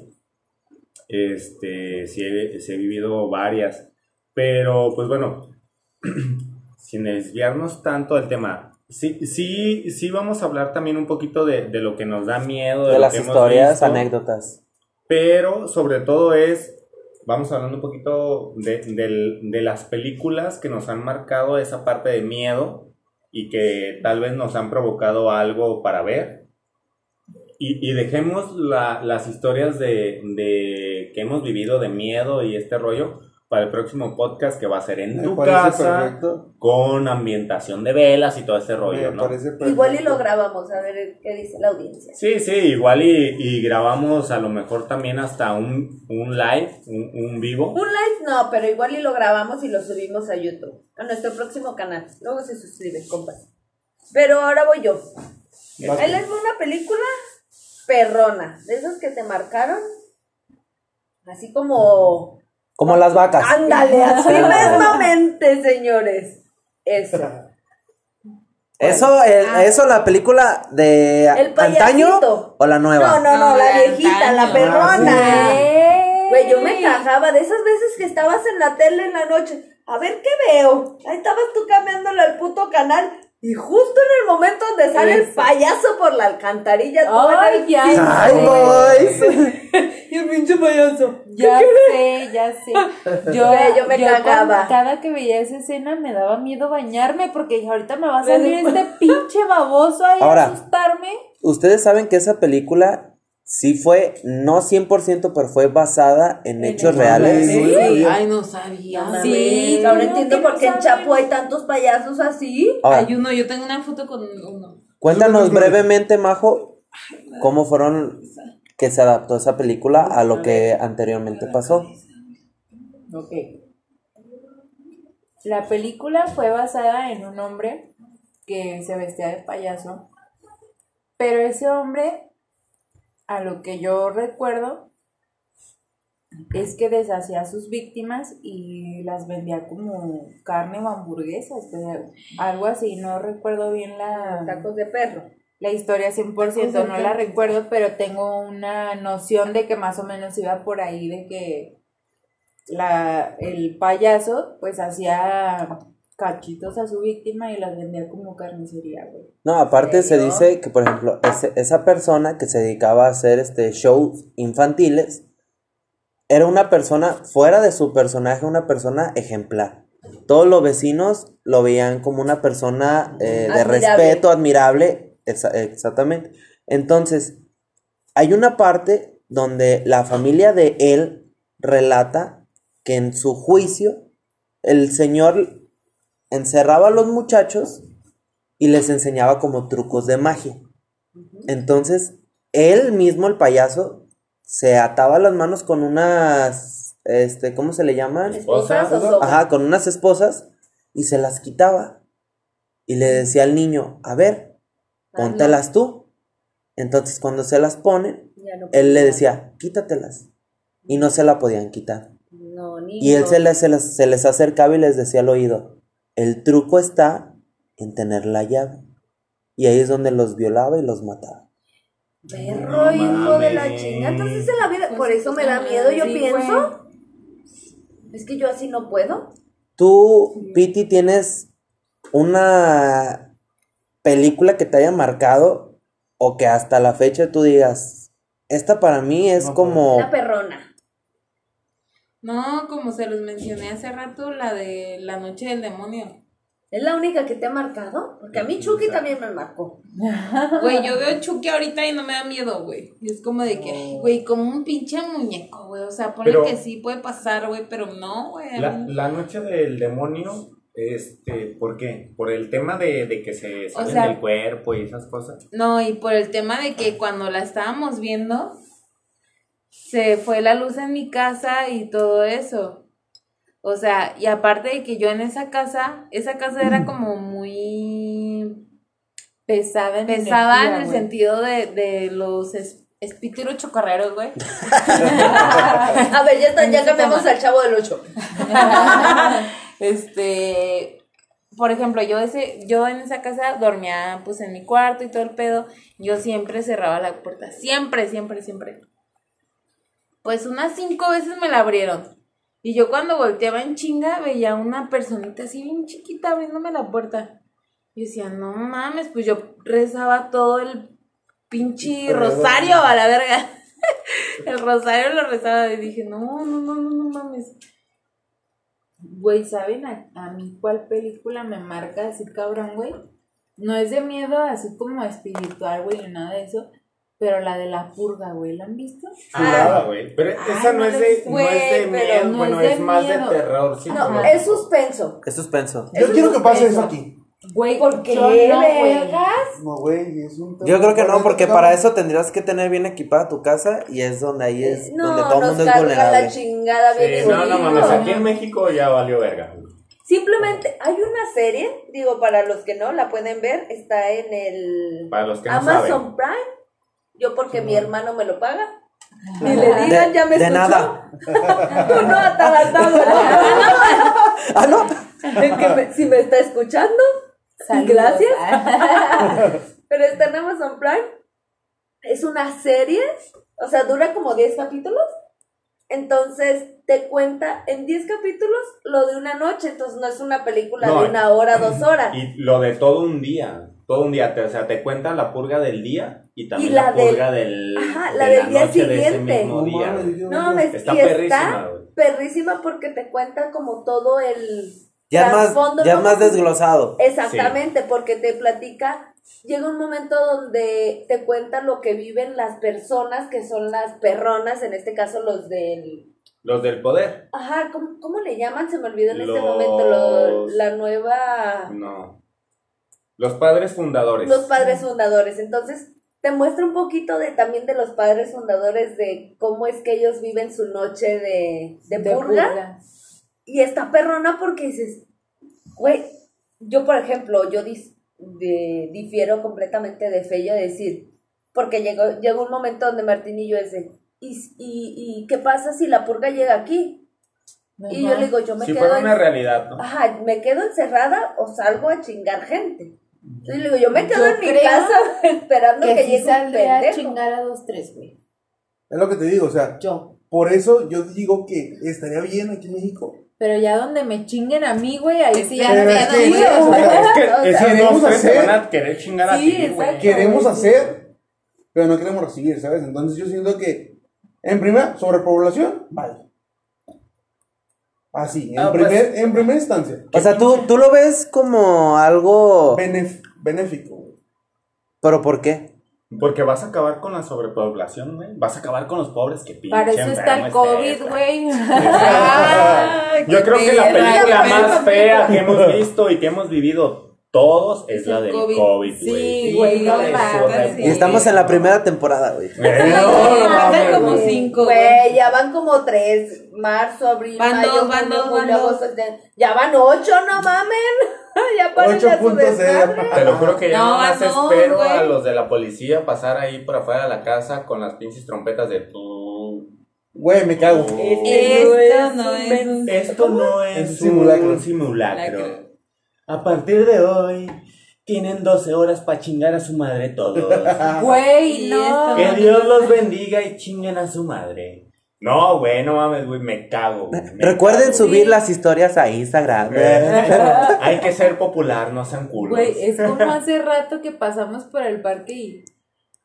este, sí he, sí he vivido varias, pero pues bueno, <clears throat> sin desviarnos tanto del tema, sí, sí, sí vamos a hablar también un poquito de, de lo que nos da miedo, de, las historias, visto anécdotas. pero sobre todo es, vamos hablando un poquito de, de las películas que nos han marcado esa parte de miedo y que tal vez nos han provocado algo para ver. Y, y dejemos la- las historias de, de que hemos vivido de miedo y este rollo para el próximo podcast que va a ser en Me tu casa perfecto. con ambientación de velas y todo este rollo, Me ¿no? Igual y lo grabamos, a ver qué dice la audiencia. Sí, sí, igual y, y grabamos a lo mejor también hasta un, un live, un, un vivo. Un live no, pero igual y lo grabamos y lo subimos a YouTube, a nuestro próximo canal. Luego se suscriben, compas. Pero ahora voy yo. Les va una película perrona, de esas que te marcaron. Así como... Como las vacas. Ándale, así mismamente, señores. Eso. <laughs> Eso, el- eso la película de El antaño o la nueva. No, no, no, No, la la viejita, la antaño. perrona. ¡Ey! Güey, yo me cagaba de esas veces que estabas en la tele en la noche. A ver qué veo. Ahí estabas tú cambiándole al puto canal. Y justo en el momento donde sale el payaso por la alcantarilla. Ay, el ya. Ay, boys. <laughs> Y el pinche payaso. Ya sé, ya sé. Yo, <laughs> yo me cagaba. cuando- cada que veía esa escena me daba miedo bañarme porque dije, ahorita me va a salir este pinche baboso ahí a Ahora. asustarme. Ustedes saben que esa película sí fue, no 100%, pero fue basada en hechos hechos reales. Sí. Ay, no sabía. No Sí, ahora ¿cómo entiendo por no qué en? Chapo hay tantos payasos así. Ahora, Hay uno, yo tengo una foto con uno. cuéntanos brevemente, Majo, cómo fueron que se adaptó esa película a lo que anteriormente pasó. Ok. La película fue basada en un hombre que se vestía de payaso, pero ese hombre, a lo que yo recuerdo, es que deshacía a sus víctimas y las vendía como carne o hamburguesas, algo así, no recuerdo bien la, Tacos de perro. la historia 100%, no la recuerdo, pero tengo una noción de que más o menos iba por ahí, de que la, el payaso pues hacía cachitos a su víctima y las vendía como carnicería, güey. No, aparte se dice que, por ejemplo, ese- esa persona que se dedicaba a hacer este shows infantiles era una persona, fuera de su personaje, una persona ejemplar. todos los vecinos lo veían como una persona eh, de respeto, admirable, exa- exactamente. Entonces, hay una parte donde la familia de él relata que en su juicio el señor encerraba a los muchachos y les enseñaba como trucos de magia. Entonces, él mismo, el payaso, se ataba las manos con unas, este, ¿cómo se le llaman? ¿Esposas? Ajá, con unas esposas y se las quitaba. Y le decía al niño, a ver, póntelas tú. Entonces, cuando se las ponen, no él le decía, quítatelas. Y no se la podían quitar. No, Y él se les, se, les, se les acercaba y les decía al oído, el truco está en tener la llave. Y ahí es donde los violaba y los mataba. Perro, No hijo de la mames. chinga. Entonces en la vida, Pues por eso me da miedo, yo sí, pienso. Es que yo así no puedo. Tú, Piti, tienes una película que te haya marcado o que hasta la fecha tú digas, esta para mí es No, como... Una perrona. No, como se los mencioné hace rato, la de La Noche del Demonio. ¿Es la única que te ha marcado? Porque a mí Chucky también me marcó. <laughs> Güey, yo veo Chucky ahorita y no me da miedo, güey. Y es como de que, ay, güey, como un pinche muñeco, güey. O sea, ponle Pero- que sí puede pasar, güey, pero no, güey. a La, mí- la noche del demonio, este, ¿por qué? Por el tema de, de que se salen sea- del cuerpo y esas cosas. No, y por el tema de que cuando la estábamos viendo, se fue la luz en mi casa y todo eso. O sea, y aparte de que yo en esa casa, esa casa era como muy Pesada en pesada energía, en el sentido de, de los es- espíritus chocarreros, güey. <laughs> A ver, ya, está, ya cambiamos tema. al chavo del 8. <laughs> este, por ejemplo, yo ese, yo en esa casa dormía pues en mi cuarto y todo el pedo. Yo siempre cerraba la puerta, siempre, siempre, siempre. Pues unas cinco veces me la abrieron. Y yo cuando volteaba en chinga veía una personita así bien chiquita abriéndome la puerta. Y decía, no mames, pues yo rezaba todo el pinche rosario a la verga. <laughs> el rosario lo rezaba y dije, no, no, no, no, no mames. Güey, ¿saben a, a mí cuál película me marca así cabrón, güey? No es de miedo así como espiritual, güey, ni nada de eso. Pero la de la purga, güey, ¿la han visto? Chulada, güey. Pero esa no, no es de, sé. no es de Güey, miedo, no bueno, es de es, más miedo. de terror. sí, No, es suspenso. Es suspenso. Yo Eso quiero es que pase eso suspenso. aquí. Güey, ¿Por qué, no, güey. vergas? No, güey, es un Yo creo que no, porque para eso tendrías que tener bien equipada tu casa y es donde ahí es No, donde todo el mundo es carga la vulnerable. chingada bien Sí, no, no mames, aquí en México ya valió verga. Simplemente hay una serie, digo, para los que no la pueden ver, está en el Para los que no Amazon saben. Prime. Yo porque mi hermano me lo paga. Y le digan, ya me de escuchó. nada. Tú no. <laughs> Ah, no. Es que me- si me está escuchando, Saludos. gracias. <laughs> Pero está en Amazon Prime. Es una serie, o sea, dura como 10 capítulos. Entonces te cuenta en 10 capítulos lo de una noche. Entonces no es una película No, de una hora, dos horas. Y lo de todo un día. Todo un día. Te, o sea, te cuenta la purga del día y también Y la la, del- purga del. Ajá, de la del día noche de ese siguiente. mismo No día, No Está y perrísima, está güey. perrísima porque te cuenta como todo el Ya es más, trasfondo, ya más desglosado. Exactamente, porque te platica, llega un momento donde te cuenta lo que viven las personas que son las perronas, en este caso los del... Los del poder. Ajá, ¿cómo, cómo le llaman? Se me olvidó en este momento, lo- la nueva... No. Los padres fundadores. Los padres fundadores. Entonces, te muestra un poquito de también de los padres fundadores de cómo es que ellos viven su noche de, de, De purga. purga. Y está perrona porque dices, güey, yo por ejemplo, yo dis- de- difiero completamente de fe, yo decir, porque llegó, llegó un momento donde Martín y yo es de, ¿y, y, y qué pasa si la purga llega aquí? Y yo le digo, yo me Si quedo fuera en- una realidad, ¿no? Ajá, me quedo encerrada o salgo a chingar gente. Entonces le digo, yo me quedo Yo en mi casa <laughs> esperando que, Que sí llegue un saldría a pendejo. chingar a dos, tres, güey. Es lo que te digo, o sea, Yo. por eso yo digo que estaría bien aquí en México. Pero ya donde me chinguen a mí, güey, ahí sí ya no es me que- Es que queremos dos tres te hacer- van a querer chingar a Sí, ti, güey. Queremos hacer, pero no queremos recibir, ¿sabes? Entonces yo siento que, en primera, sobrepoblación, vale. Así, en, Ah, pues- primer, en primera instancia. O sea, tú, tú lo ves como algo... Benef- benéfico. güey. ¿Pero por qué? Porque vas a acabar con la sobrepoblación, güey. Vas a acabar con los pobres que pinche Para eso está el COVID, güey. Ay, <laughs> Yo creo que la película <laughs> más fea que hemos visto y que hemos vivido todos es la el del COVID. COVID, güey. Sí, güey, no mames. Y estamos en la primera temporada, güey. <laughs> No, no, como cinco, güey. Ya van como tres. Marzo, abril, Van mayo, dos, van junio, dos, van julio, dos. agosto, septiembre. Ya van ocho, no mamen. <laughs> ya paren a su 8.0. desmadre. Te lo juro que ya No, no, más no, espero güey. a los de la policía pasar ahí por afuera de la casa con las pinches trompetas de tu. Güey, me cago. Esto no es un... Esto no Es es un simulacro. un simulacro. A partir de hoy, tienen 12 horas para chingar a su madre todos. <laughs> Güey, no. que Dios los bendiga y chinguen a su madre. No, güey, no mames, güey, me cago. güey, me Recuerden cago. subir las historias a Instagram. <laughs> Hay que ser popular, no sean culos. Güey, es como hace rato que pasamos por el parque y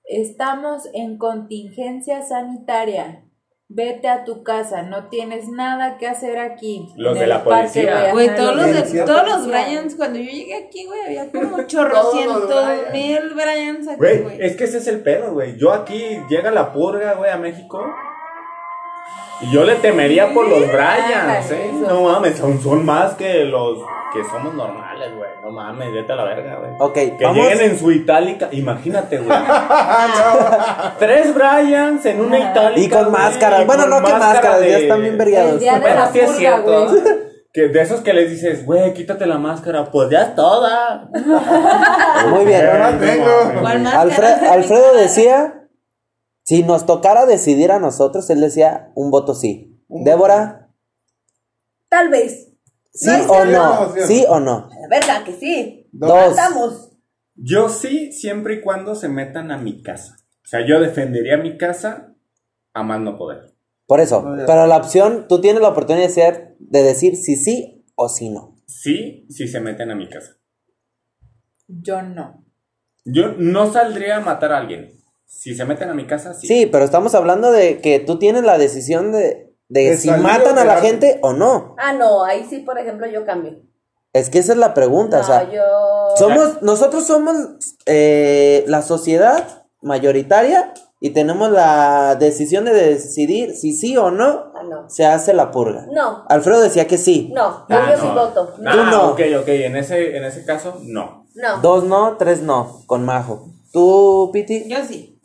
estamos en contingencia sanitaria. Vete a tu casa, no tienes nada que hacer aquí. Los de la parque, policía. Güey, todos los, de- todos los Bryans, cuando yo llegué aquí, güey, había como <laughs> chorrocientos mil Bryans aquí, güey. es que ese es el pedo, güey. Yo aquí llega la purga, güey, a México. Y yo le temería por los Bryans, ¿eh? No mames, son, son más que los que somos normales, güey. No mames, vete a la verga, güey. Ok, Que vamos. lleguen en su itálica, imagínate, güey. <laughs> Tres Bryans en una itálica. Y con güey, máscaras. y Bueno, con no que máscara máscaras, ya de- están bien El vergados. día de Bueno, la sí es purga, cierto. güey. <laughs> Que de esos que les dices, güey, quítate la máscara, pues ya es toda. Muy bien. Yo la tengo. ¿Cuál más? Alfre- Alfredo decía, si nos tocara decidir a nosotros, él decía un voto sí. Débora, Tal vez. sí No o no, sí o no. La verdad que sí. Dos. Estamos. Yo sí, siempre y cuando se metan a mi casa. O sea, yo defendería mi casa a más no poder. Por eso, No, pero la opción, tú tienes la oportunidad de, ser, de decir si sí o si no. Sí, si se meten a mi casa. Yo no. Yo no saldría a matar a alguien. Si se meten a mi casa, sí. Sí, pero estamos hablando de que tú tienes la decisión de, de De si matan a la gente o no. Ah, no, ahí sí, por ejemplo, yo cambio. Es que esa es la pregunta, No, o sea, yo. somos, nosotros somos eh, la sociedad mayoritaria y tenemos la decisión de decidir si sí o no Ah, no. se hace la purga. No, Alfredo decía que sí. no, yo, Ah, no. sí voto. Ah, Tú no. Ok, ok, en ese, en ese caso, no. No. Dos no, tres no, con Majo. ¿Tú, Piti? Yo sí.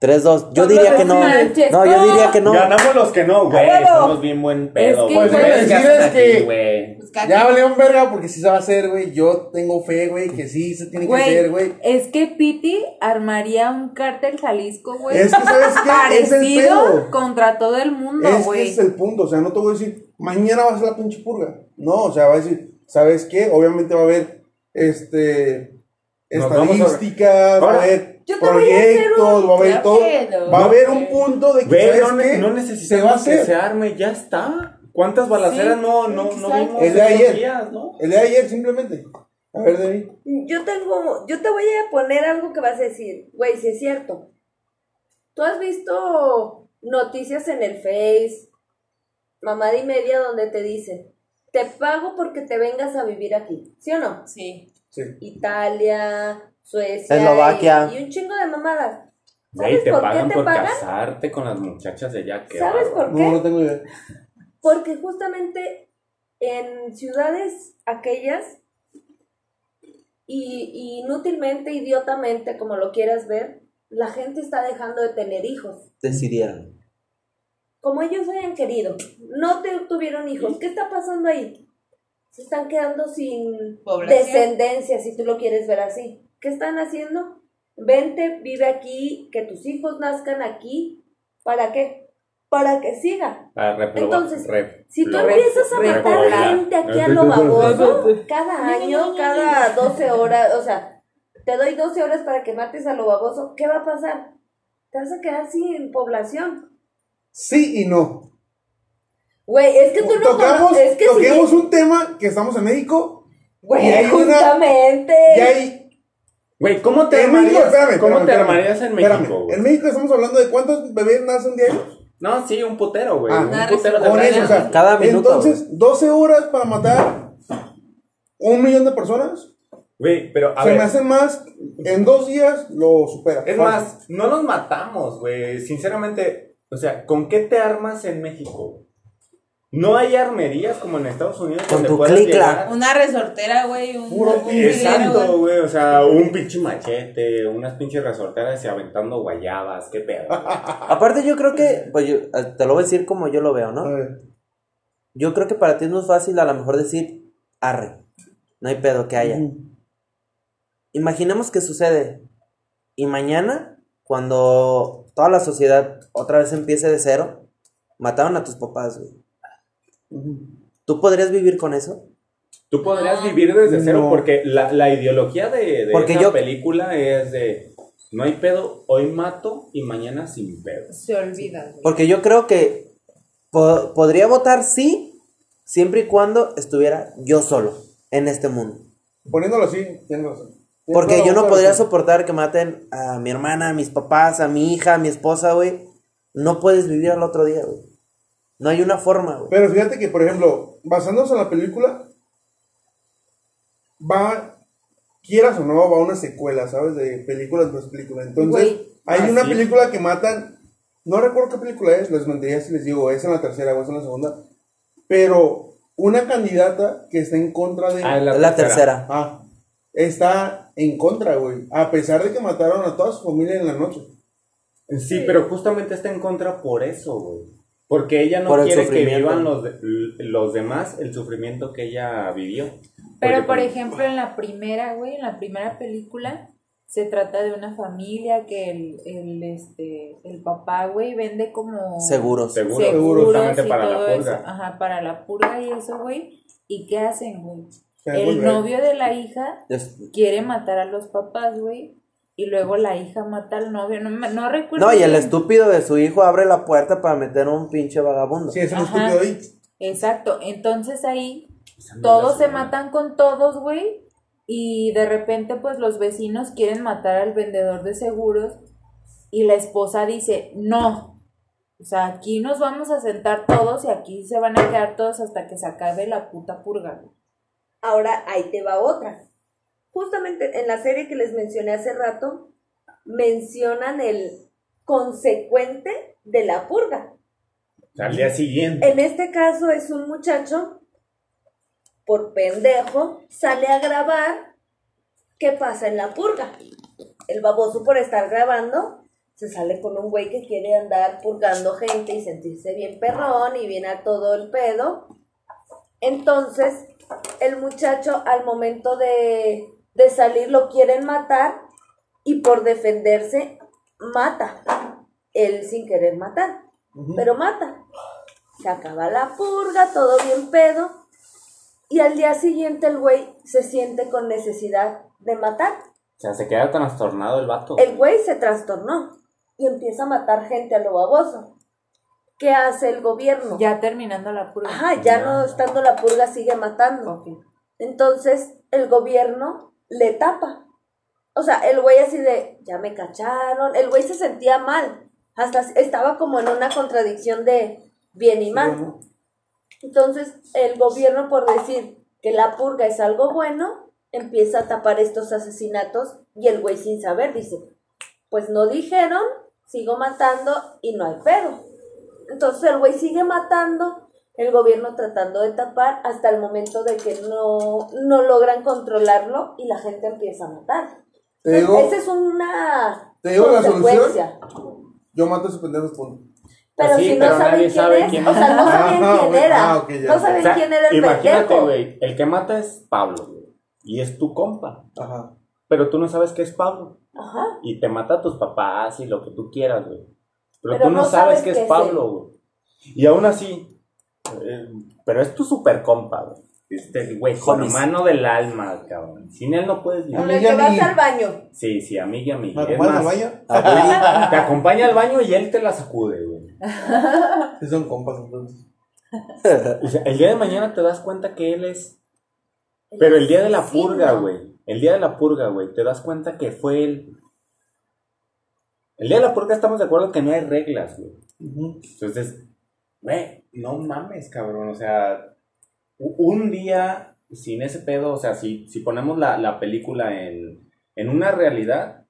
Tres, dos. Yo No diría que no no. manches, No, yo diría que no. Ganamos los que no, güey. huevo! Somos bien buen pedo. Es que, güey. güey, Ustedes, ¿qué decides hacen aquí, que- güey? Pues Ya valió un verga porque sí se va a hacer, güey. Yo tengo fe, güey, que sí se tiene que hacer, güey. es que Piti armaría un cártel Jalisco, güey. Es que, ¿sabes qué? Es el Parecido pedo. contra todo el mundo, Es güey. ese es el punto, o sea, no te voy a decir, mañana va a ser la pinche purga. No, o sea, va a decir, ¿sabes qué? Obviamente va a haber, este, estadísticas, va a haber yo te voy a hacer proyectos, un- va a haber todo. Va a haber un punto de que, Güey, ¿sabes no, ne- no se va a necesitamos que hacer. se arme, ya está. ¿Cuántas balaceras Sí, no, no, no vimos El de ayer. días, no? El de ayer, simplemente. A ver, David. Yo tengo, yo te voy a poner algo que vas a decir, güey, si es cierto. ¿Tú has visto noticias en el Face, mamada y media, donde te dicen, te pago porque te vengas a vivir aquí? ¿Sí o no? Sí. Sí. Italia, Suecia Eslovaquia. Y, y un chingo de mamadas. ¿Sabes te por pagan qué te por pagan? casarte con las muchachas de allá. qué ¿Sabes por qué? No, no tengo idea. Porque justamente en ciudades aquellas, y, y inútilmente, idiotamente, como lo quieras ver, la gente está dejando de tener hijos. Decidieron. Como ellos hayan querido. No te, tuvieron hijos. ¿Qué está pasando ahí? Se están quedando sin Población. descendencia, si tú lo quieres ver así. ¿Qué están haciendo? Vente, vive aquí, que tus hijos nazcan aquí. ¿Para qué? Para que siga. Para reprobar- Entonces, Si tú empiezas a matar gente aquí a lo baboso, cada año, cada 12 horas, o sea, te doy 12 horas para que mates a lo baboso, ¿qué va a pasar? Te vas a quedar sin población. Sí y no. Güey, es que tú no Tocamos, conoces, es que toquemos si, un tema que estamos en México y güey, una- justamente. y hay Güey, ¿cómo te En México, armarías, espérame, ¿cómo espérame, te espérame, armarías en espérame. México, güey? En México estamos hablando de cuántos bebés nacen diarios. No, sí, un putero, güey. Ah, un una putero de eso, o sea. Cada minuto, Entonces, 12 horas para matar un millón de personas. Güey, pero a se ver. me hace más. En dos días lo supera. Es Fácil. más, no nos matamos, güey. Sinceramente, o sea, ¿con qué te armas en México? No hay armerías como en Estados Unidos Con donde tu puedas clicla. llegar. Una resortera, güey. Un, Puro un Exacto, güey. O sea, un pinche machete, unas pinches resorteras y aventando guayabas. Qué pedo. <laughs> Aparte yo creo que, pues yo, eh, te lo voy a decir como yo lo veo, A ¿no? ver. Yo creo que para ti es muy fácil a lo mejor decir, arre, no hay pedo que haya. Imaginemos que sucede y mañana, cuando toda la sociedad otra vez empiece de cero, mataron a tus papás, güey. ¿Tú podrías vivir con eso? Tú podrías vivir desde cero No. porque la, la ideología de, de Porque esa yo- película es de no hay pedo, hoy mato y mañana sin pedo. Se olvida, güey. Porque yo creo que po- podría votar sí, siempre y cuando estuviera yo solo en este mundo. Poniéndolo así, tienes razón. Tienes Porque yo no podría soportar que maten a mi hermana, a mis papás, a mi hija, a mi esposa, güey. No puedes vivir al otro día, güey. No hay una forma, güey. Pero fíjate que, por ejemplo, basándose en la película, va, quieras o no, va una secuela, ¿sabes? De películas tras película. Entonces, Güey. hay Ah, una sí. película que matan, no recuerdo qué película es, les mentiría si les digo, es en la tercera o es en la segunda, pero una candidata que está en contra de... Ah, Es la tercera. Ah, está en contra, güey. A pesar de que mataron a toda su familia en la noche. Sí, pero justamente está en contra por eso, güey. Porque ella no Por el quiere que vivan los, de- los demás el sufrimiento que ella vivió. Pero, Porque, por pues, ejemplo, en la primera, güey, en la primera película, se trata de una familia que el, el, este, el papá, güey, vende como... Seguros. Seguro, seguros justamente y para la todo eso. purga. Ajá, para la purga y eso, güey. ¿Y qué hacen, güey? El novio de la hija quiere matar a los papás, güey. Y luego la hija mata al novio. No, me- no recuerdo. No, y el bien. estúpido de su hijo abre la puerta para meter un pinche vagabundo. Sí, es un Ajá. estúpido ahí. Exacto. Entonces ahí esa no todos se matan con todos, güey. Y de repente, pues los vecinos quieren matar al vendedor de seguros. Y la esposa dice, no. O sea, aquí nos vamos a sentar todos y aquí se van a quedar todos hasta que se acabe la puta purga. Ahora ahí te va otra. Justamente en la serie que les mencioné hace rato, mencionan el consecuente de la purga. Al día siguiente. En este caso es un muchacho, por pendejo, sale a grabar qué pasa en la purga. El baboso por estar grabando se sale con un güey que quiere andar purgando gente y sentirse bien perrón y bien a todo el pedo. Entonces, el muchacho al momento de, de salir lo quieren matar y por defenderse mata. Él sin querer matar, pero mata. Se acaba la purga, todo bien pedo. Y al día siguiente el güey se siente con necesidad de matar. O sea, se queda trastornado el vato. El güey se trastornó y empieza a matar gente a lo baboso. ¿Qué hace el gobierno? Ya terminando la purga. Ajá, ya no estando la purga sigue matando. Ok. Entonces el gobierno le tapa. O sea, el güey así de, ya me cacharon. El güey se sentía mal. Hasta estaba como en una contradicción de bien y mal. Entonces el gobierno por decir que la purga es algo bueno, empieza a tapar estos asesinatos y el güey sin saber dice, pues no dijeron, sigo matando y no hay pedo. Entonces el güey sigue matando, el gobierno tratando de tapar hasta el momento de que no, no logran controlarlo y la gente empieza a matar. Te digo, Esa es una te digo la consecuencia. yo mato a esos pendejos, punto. Pero Pues sí, si no pero saben nadie quién sabe es, quién o sea, no sabían Ajá, quién era. Ah, no O sea, quién era el imagínate, güey. El que mata es Pablo, güey. Y es tu compa. Ajá. Pero tú no sabes qué es Pablo. Ajá. Y te mata a tus papás y lo que tú quieras, güey. Pero, Pero tú no, no sabes sabes qué es Pablo, güey. Y aún así, pero es tu super compa, güey. Este, güey, con hermano del alma, cabrón. Sin él no puedes vivir. Con el que vas al baño. Sí, sí, amiga, amiga. ¿Me Es acompañas al baño? Te acompaña al baño y él te la sacude, güey. Sí son compas, entonces. <laughs> O sea, el día de mañana te das cuenta que él es. Pero el día de la purga, güey. El día de la purga, güey. Te das cuenta que fue él. El día de la purga estamos de acuerdo que no hay reglas, güey. Entonces, güey, no mames, cabrón. O sea, un día sin ese pedo, o sea, si, si ponemos la, la película en, en una realidad,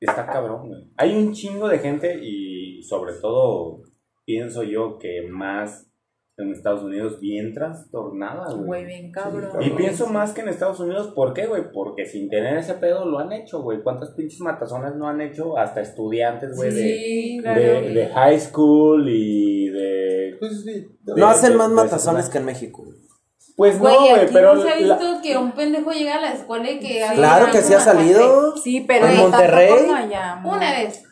está cabrón, güey. Hay un chingo de gente y sobre todo pienso yo que más en Estados Unidos bien trastornada, Güey, güey. bien cabrón. Y pienso más que en Estados Unidos, ¿por qué, güey? Porque sin tener ese pedo lo han hecho, güey. ¿Cuántas pinches matazones no han hecho hasta estudiantes, güey? de- Sí, de, claro. de high school y de... Sí, sí. de- No hacen de- más de matazones que en México. güey. Pues Güey, no, güey, aquí pero... no se ha la- visto que un pendejo llega a la escuela y que Claro que sí ha salido. Sí, pero En Monterrey. como allá. Una vez.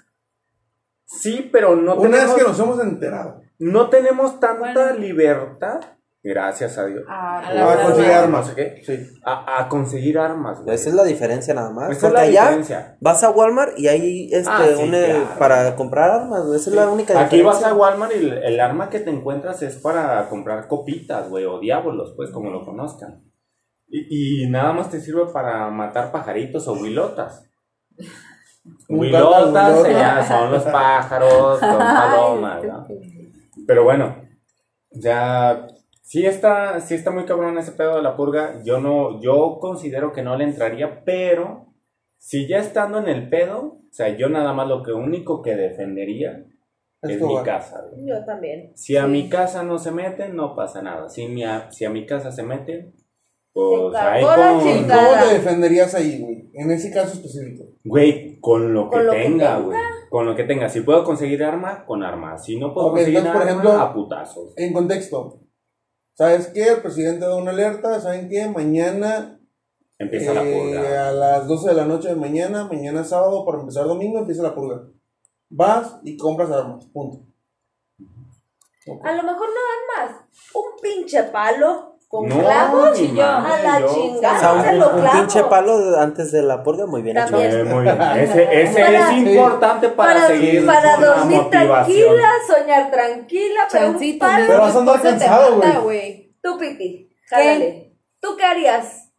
Sí, pero no Una vez tenemos, que nos hemos enterado. no tenemos tanta Bueno. libertad, gracias a Dios, Ah, A conseguir no armas. sé qué, Sí. a, a conseguir armas, güey. Esa es la diferencia nada más. Esa es la allá diferencia. vas a Walmart y hay este Ah, sí, eh, claro. para comprar armas, güey. Esa es la única Aquí diferencia. vas a Walmart y el, el arma que te encuentras es para comprar copitas, güey, o diablos, pues, como lo conozcan. Y, y nada más te sirve para matar pajaritos o huilotas. <laughs> Huilotas ya son los pájaros, son <laughs> palomas, ¿no? Pero bueno, ya sí está, sí está muy cabrón ese pedo de la purga. Yo no, yo considero que no le entraría, pero si ya estando en el pedo, o sea, yo nada más lo que único que defendería Es mi casa. güey. Yo también. Si a mi casa no se meten, no pasa nada. Si, mi a, si a mi casa se meten, pues ahí con, ¿Y chingada. cómo te defenderías ahí, güey? En ese caso específico. güey, con lo que Con lo que tenga, tenga. güey. Con lo que tenga. Si puedo conseguir arma, con arma. Si no puedo Ok, conseguir entonces, por arma, ejemplo, a putazos. En contexto. ¿Sabes qué? El presidente da una alerta. ¿Saben qué? Mañana Empieza la eh, purga. a las 12 de la noche de mañana, mañana sábado, para empezar domingo, empieza la purga. Vas y compras armas. Punto. A lo mejor no dan más. Un pinche palo con No, clavos y yo a la yo- O chingada. sea, se un, pinche palo antes de la purga, muy bien hecho. Eh, muy bien. Ese, ese Para- es importante para, Para, seguir para dormir tranquila, soñar tranquila, pero un Chancito, palo. Pero vas a andar cansado, güey. Tú, Piti, jálale. ¿Tú qué harías?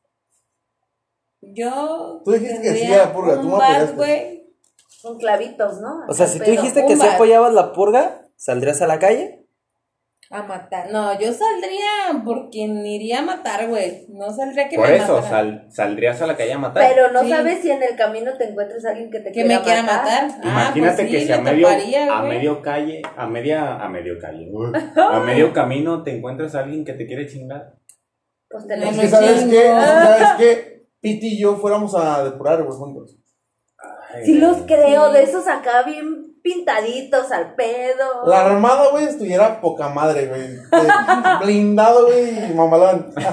Yo. Tú dijiste que sí a la purga, tú apoyaste. güey. Con clavitos, ¿no? O sea, si tú dijiste que sí apoyabas la purga, ¿saldrías a la calle? A matar. No, yo saldría por quien iría a matar, güey. No saldría que Por me eso, sal- saldrías a la calle a matar. Pero no Sí. sabes si en el camino te encuentres a alguien que te que quiera me quiera matar. Ah, Imagínate pues que sí, si a medio, taparía, a medio calle, a media, a medio calle, a <laughs> medio camino te encuentras a alguien que te quiere chingar. Pues te lo Es lo que, ¿sabes chingo. qué? <laughs> ¿Sabes qué? Piti y yo fuéramos a depurar, güey, juntos. Sí los creo, Sí. de esos acá bien pintaditos al pedo. La armada, güey, estuviera poca madre, güey. De- <laughs> Blindado, güey, y mamalón. <laughs>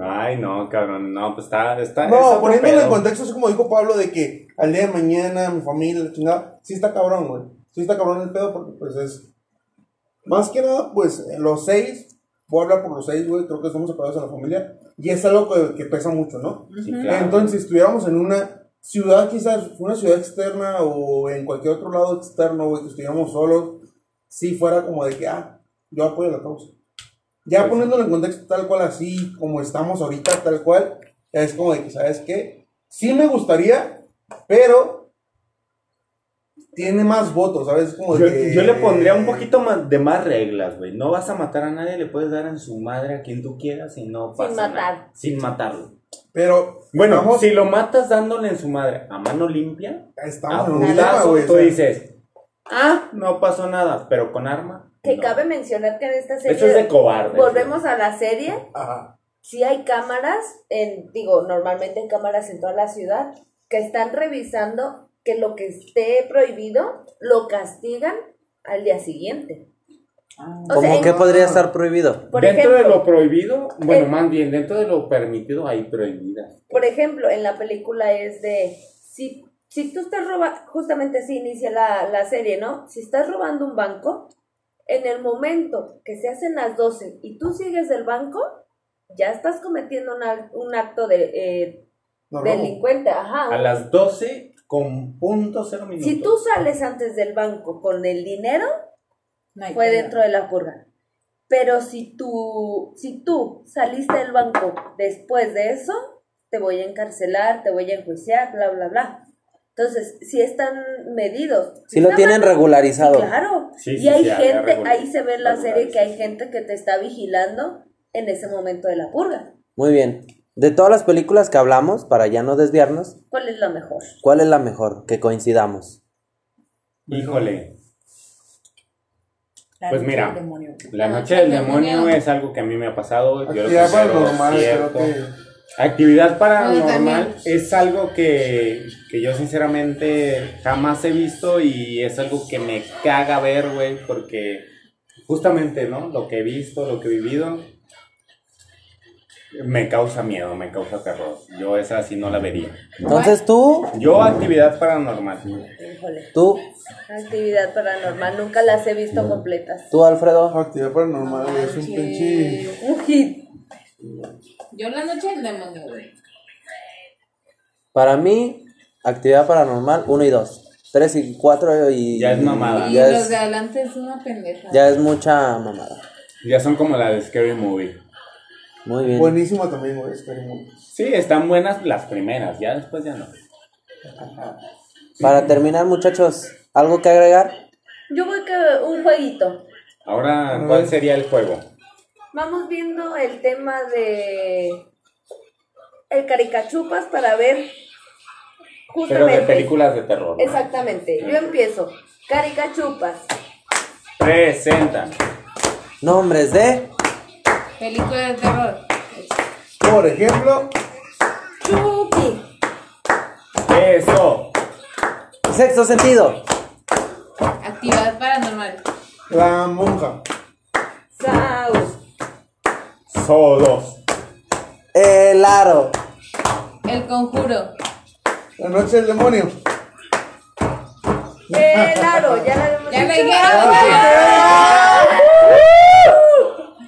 Ay, no, cabrón, no, pues está, está. es No, poniéndolo en contexto, es como dijo Pablo, de que al día de mañana, mi familia, la chingada, sí está cabrón, güey. Sí está cabrón el pedo, porque pues es. Más que nada, pues los seis, voy a hablar por los seis, güey, creo que somos separados en la familia, y es algo que, que pesa mucho, ¿no? Sí, claro. Entonces, si estuviéramos en una ciudad, quizás una ciudad externa o en cualquier otro lado externo, güey, que estuviéramos solos, sí fuera como de que, ah, yo apoyo la causa. Ya Pues poniéndolo en contexto tal cual, así como estamos ahorita, tal cual, es como de que, ¿sabes qué? Sí me gustaría, pero tiene más votos, ¿sabes? Como de Yo, que- yo le pondría un poquito más de más reglas, güey. No vas a matar a nadie, le puedes dar en su madre a quien tú quieras y no Sin pasa matar. nada. Sin matarlo. Pero, Bueno, vamos, si lo matas dándole en su madre a mano limpia, estamos a putazo, tú dices, ah, no pasó nada, pero con arma. Que no. cabe mencionar que en esta serie. Eso es de cobarde. Volvemos a la serie. Ajá. Sí hay cámaras, en, digo, normalmente hay cámaras en toda la ciudad, que están revisando que lo que esté prohibido lo castigan al día siguiente. O ¿Cómo sea, en- que podría estar prohibido? por dentro ejemplo, de lo prohibido, bueno, el- más bien, dentro de lo permitido hay prohibidas. Por ejemplo, en la película es de, si, si tú estás robando, justamente así inicia la, la serie, ¿no? Si estás robando un banco, en el momento que se hacen las 12 y tú sigues el banco, ya estás cometiendo una- un acto de eh, No, delincuente, ajá. A las 12 con punto cero minutos. Si tú sales antes del banco con el dinero, No fue dentro de la purga. Pero si tú, si tú saliste del banco después de eso, te voy a encarcelar, te voy a enjuiciar, bla, bla, bla. Entonces, sí están medidos. Sí lo tienen regularizado. Sí, claro. Sí, y sí, hay gente, ahí se ve en la serie que hay gente que te está vigilando en ese momento de la purga. Muy bien. De todas las películas que hablamos, para ya no desviarnos, ¿Cuál es la mejor? ¿cuál es la mejor? Que coincidamos. Híjole, La Pues mira, la noche del demonio es algo que a mí me ha pasado. Yo lo Actividad paranormal, cierto. creo que. Actividad paranormal es algo que, que yo sinceramente jamás he visto y es algo que me caga ver, güey, porque justamente, ¿no? Lo que he visto, lo que he vivido, me causa miedo, me causa terror. Yo esa sí no la vería. Entonces tú, Yo actividad paranormal. Híjole. tú, Actividad paranormal, nunca las he visto completas. tú, Alfredo. Actividad paranormal, güey, es un pinche. Un hit. Yo la noche del demonio, güey. Para mí, actividad paranormal 1 y 2. 3 y 4 y. Ya es mamada. Y Ya los es, de adelante es una pendeja. ya es mucha mamada. Ya son como la de Scary Movie. Muy bien. Buenísima también, güey. Sí, están buenas las primeras, ya después ya no. Para terminar, muchachos, ¿algo que agregar? Yo voy que un jueguito. Ahora, ¿cuál sería el juego? Vamos viendo el tema de el caricachupas para ver Pero justamente. de películas de terror. ¿no? Exactamente. Yo empiezo. Caricachupas. Presentan. Nombres de. Película de terror. Por ejemplo, Chucky. Eso. Sexto sentido. Actividad paranormal. la monja. Saus. Sodos. El aro. El conjuro. La noche del demonio. El aro. Ya la Ya dije.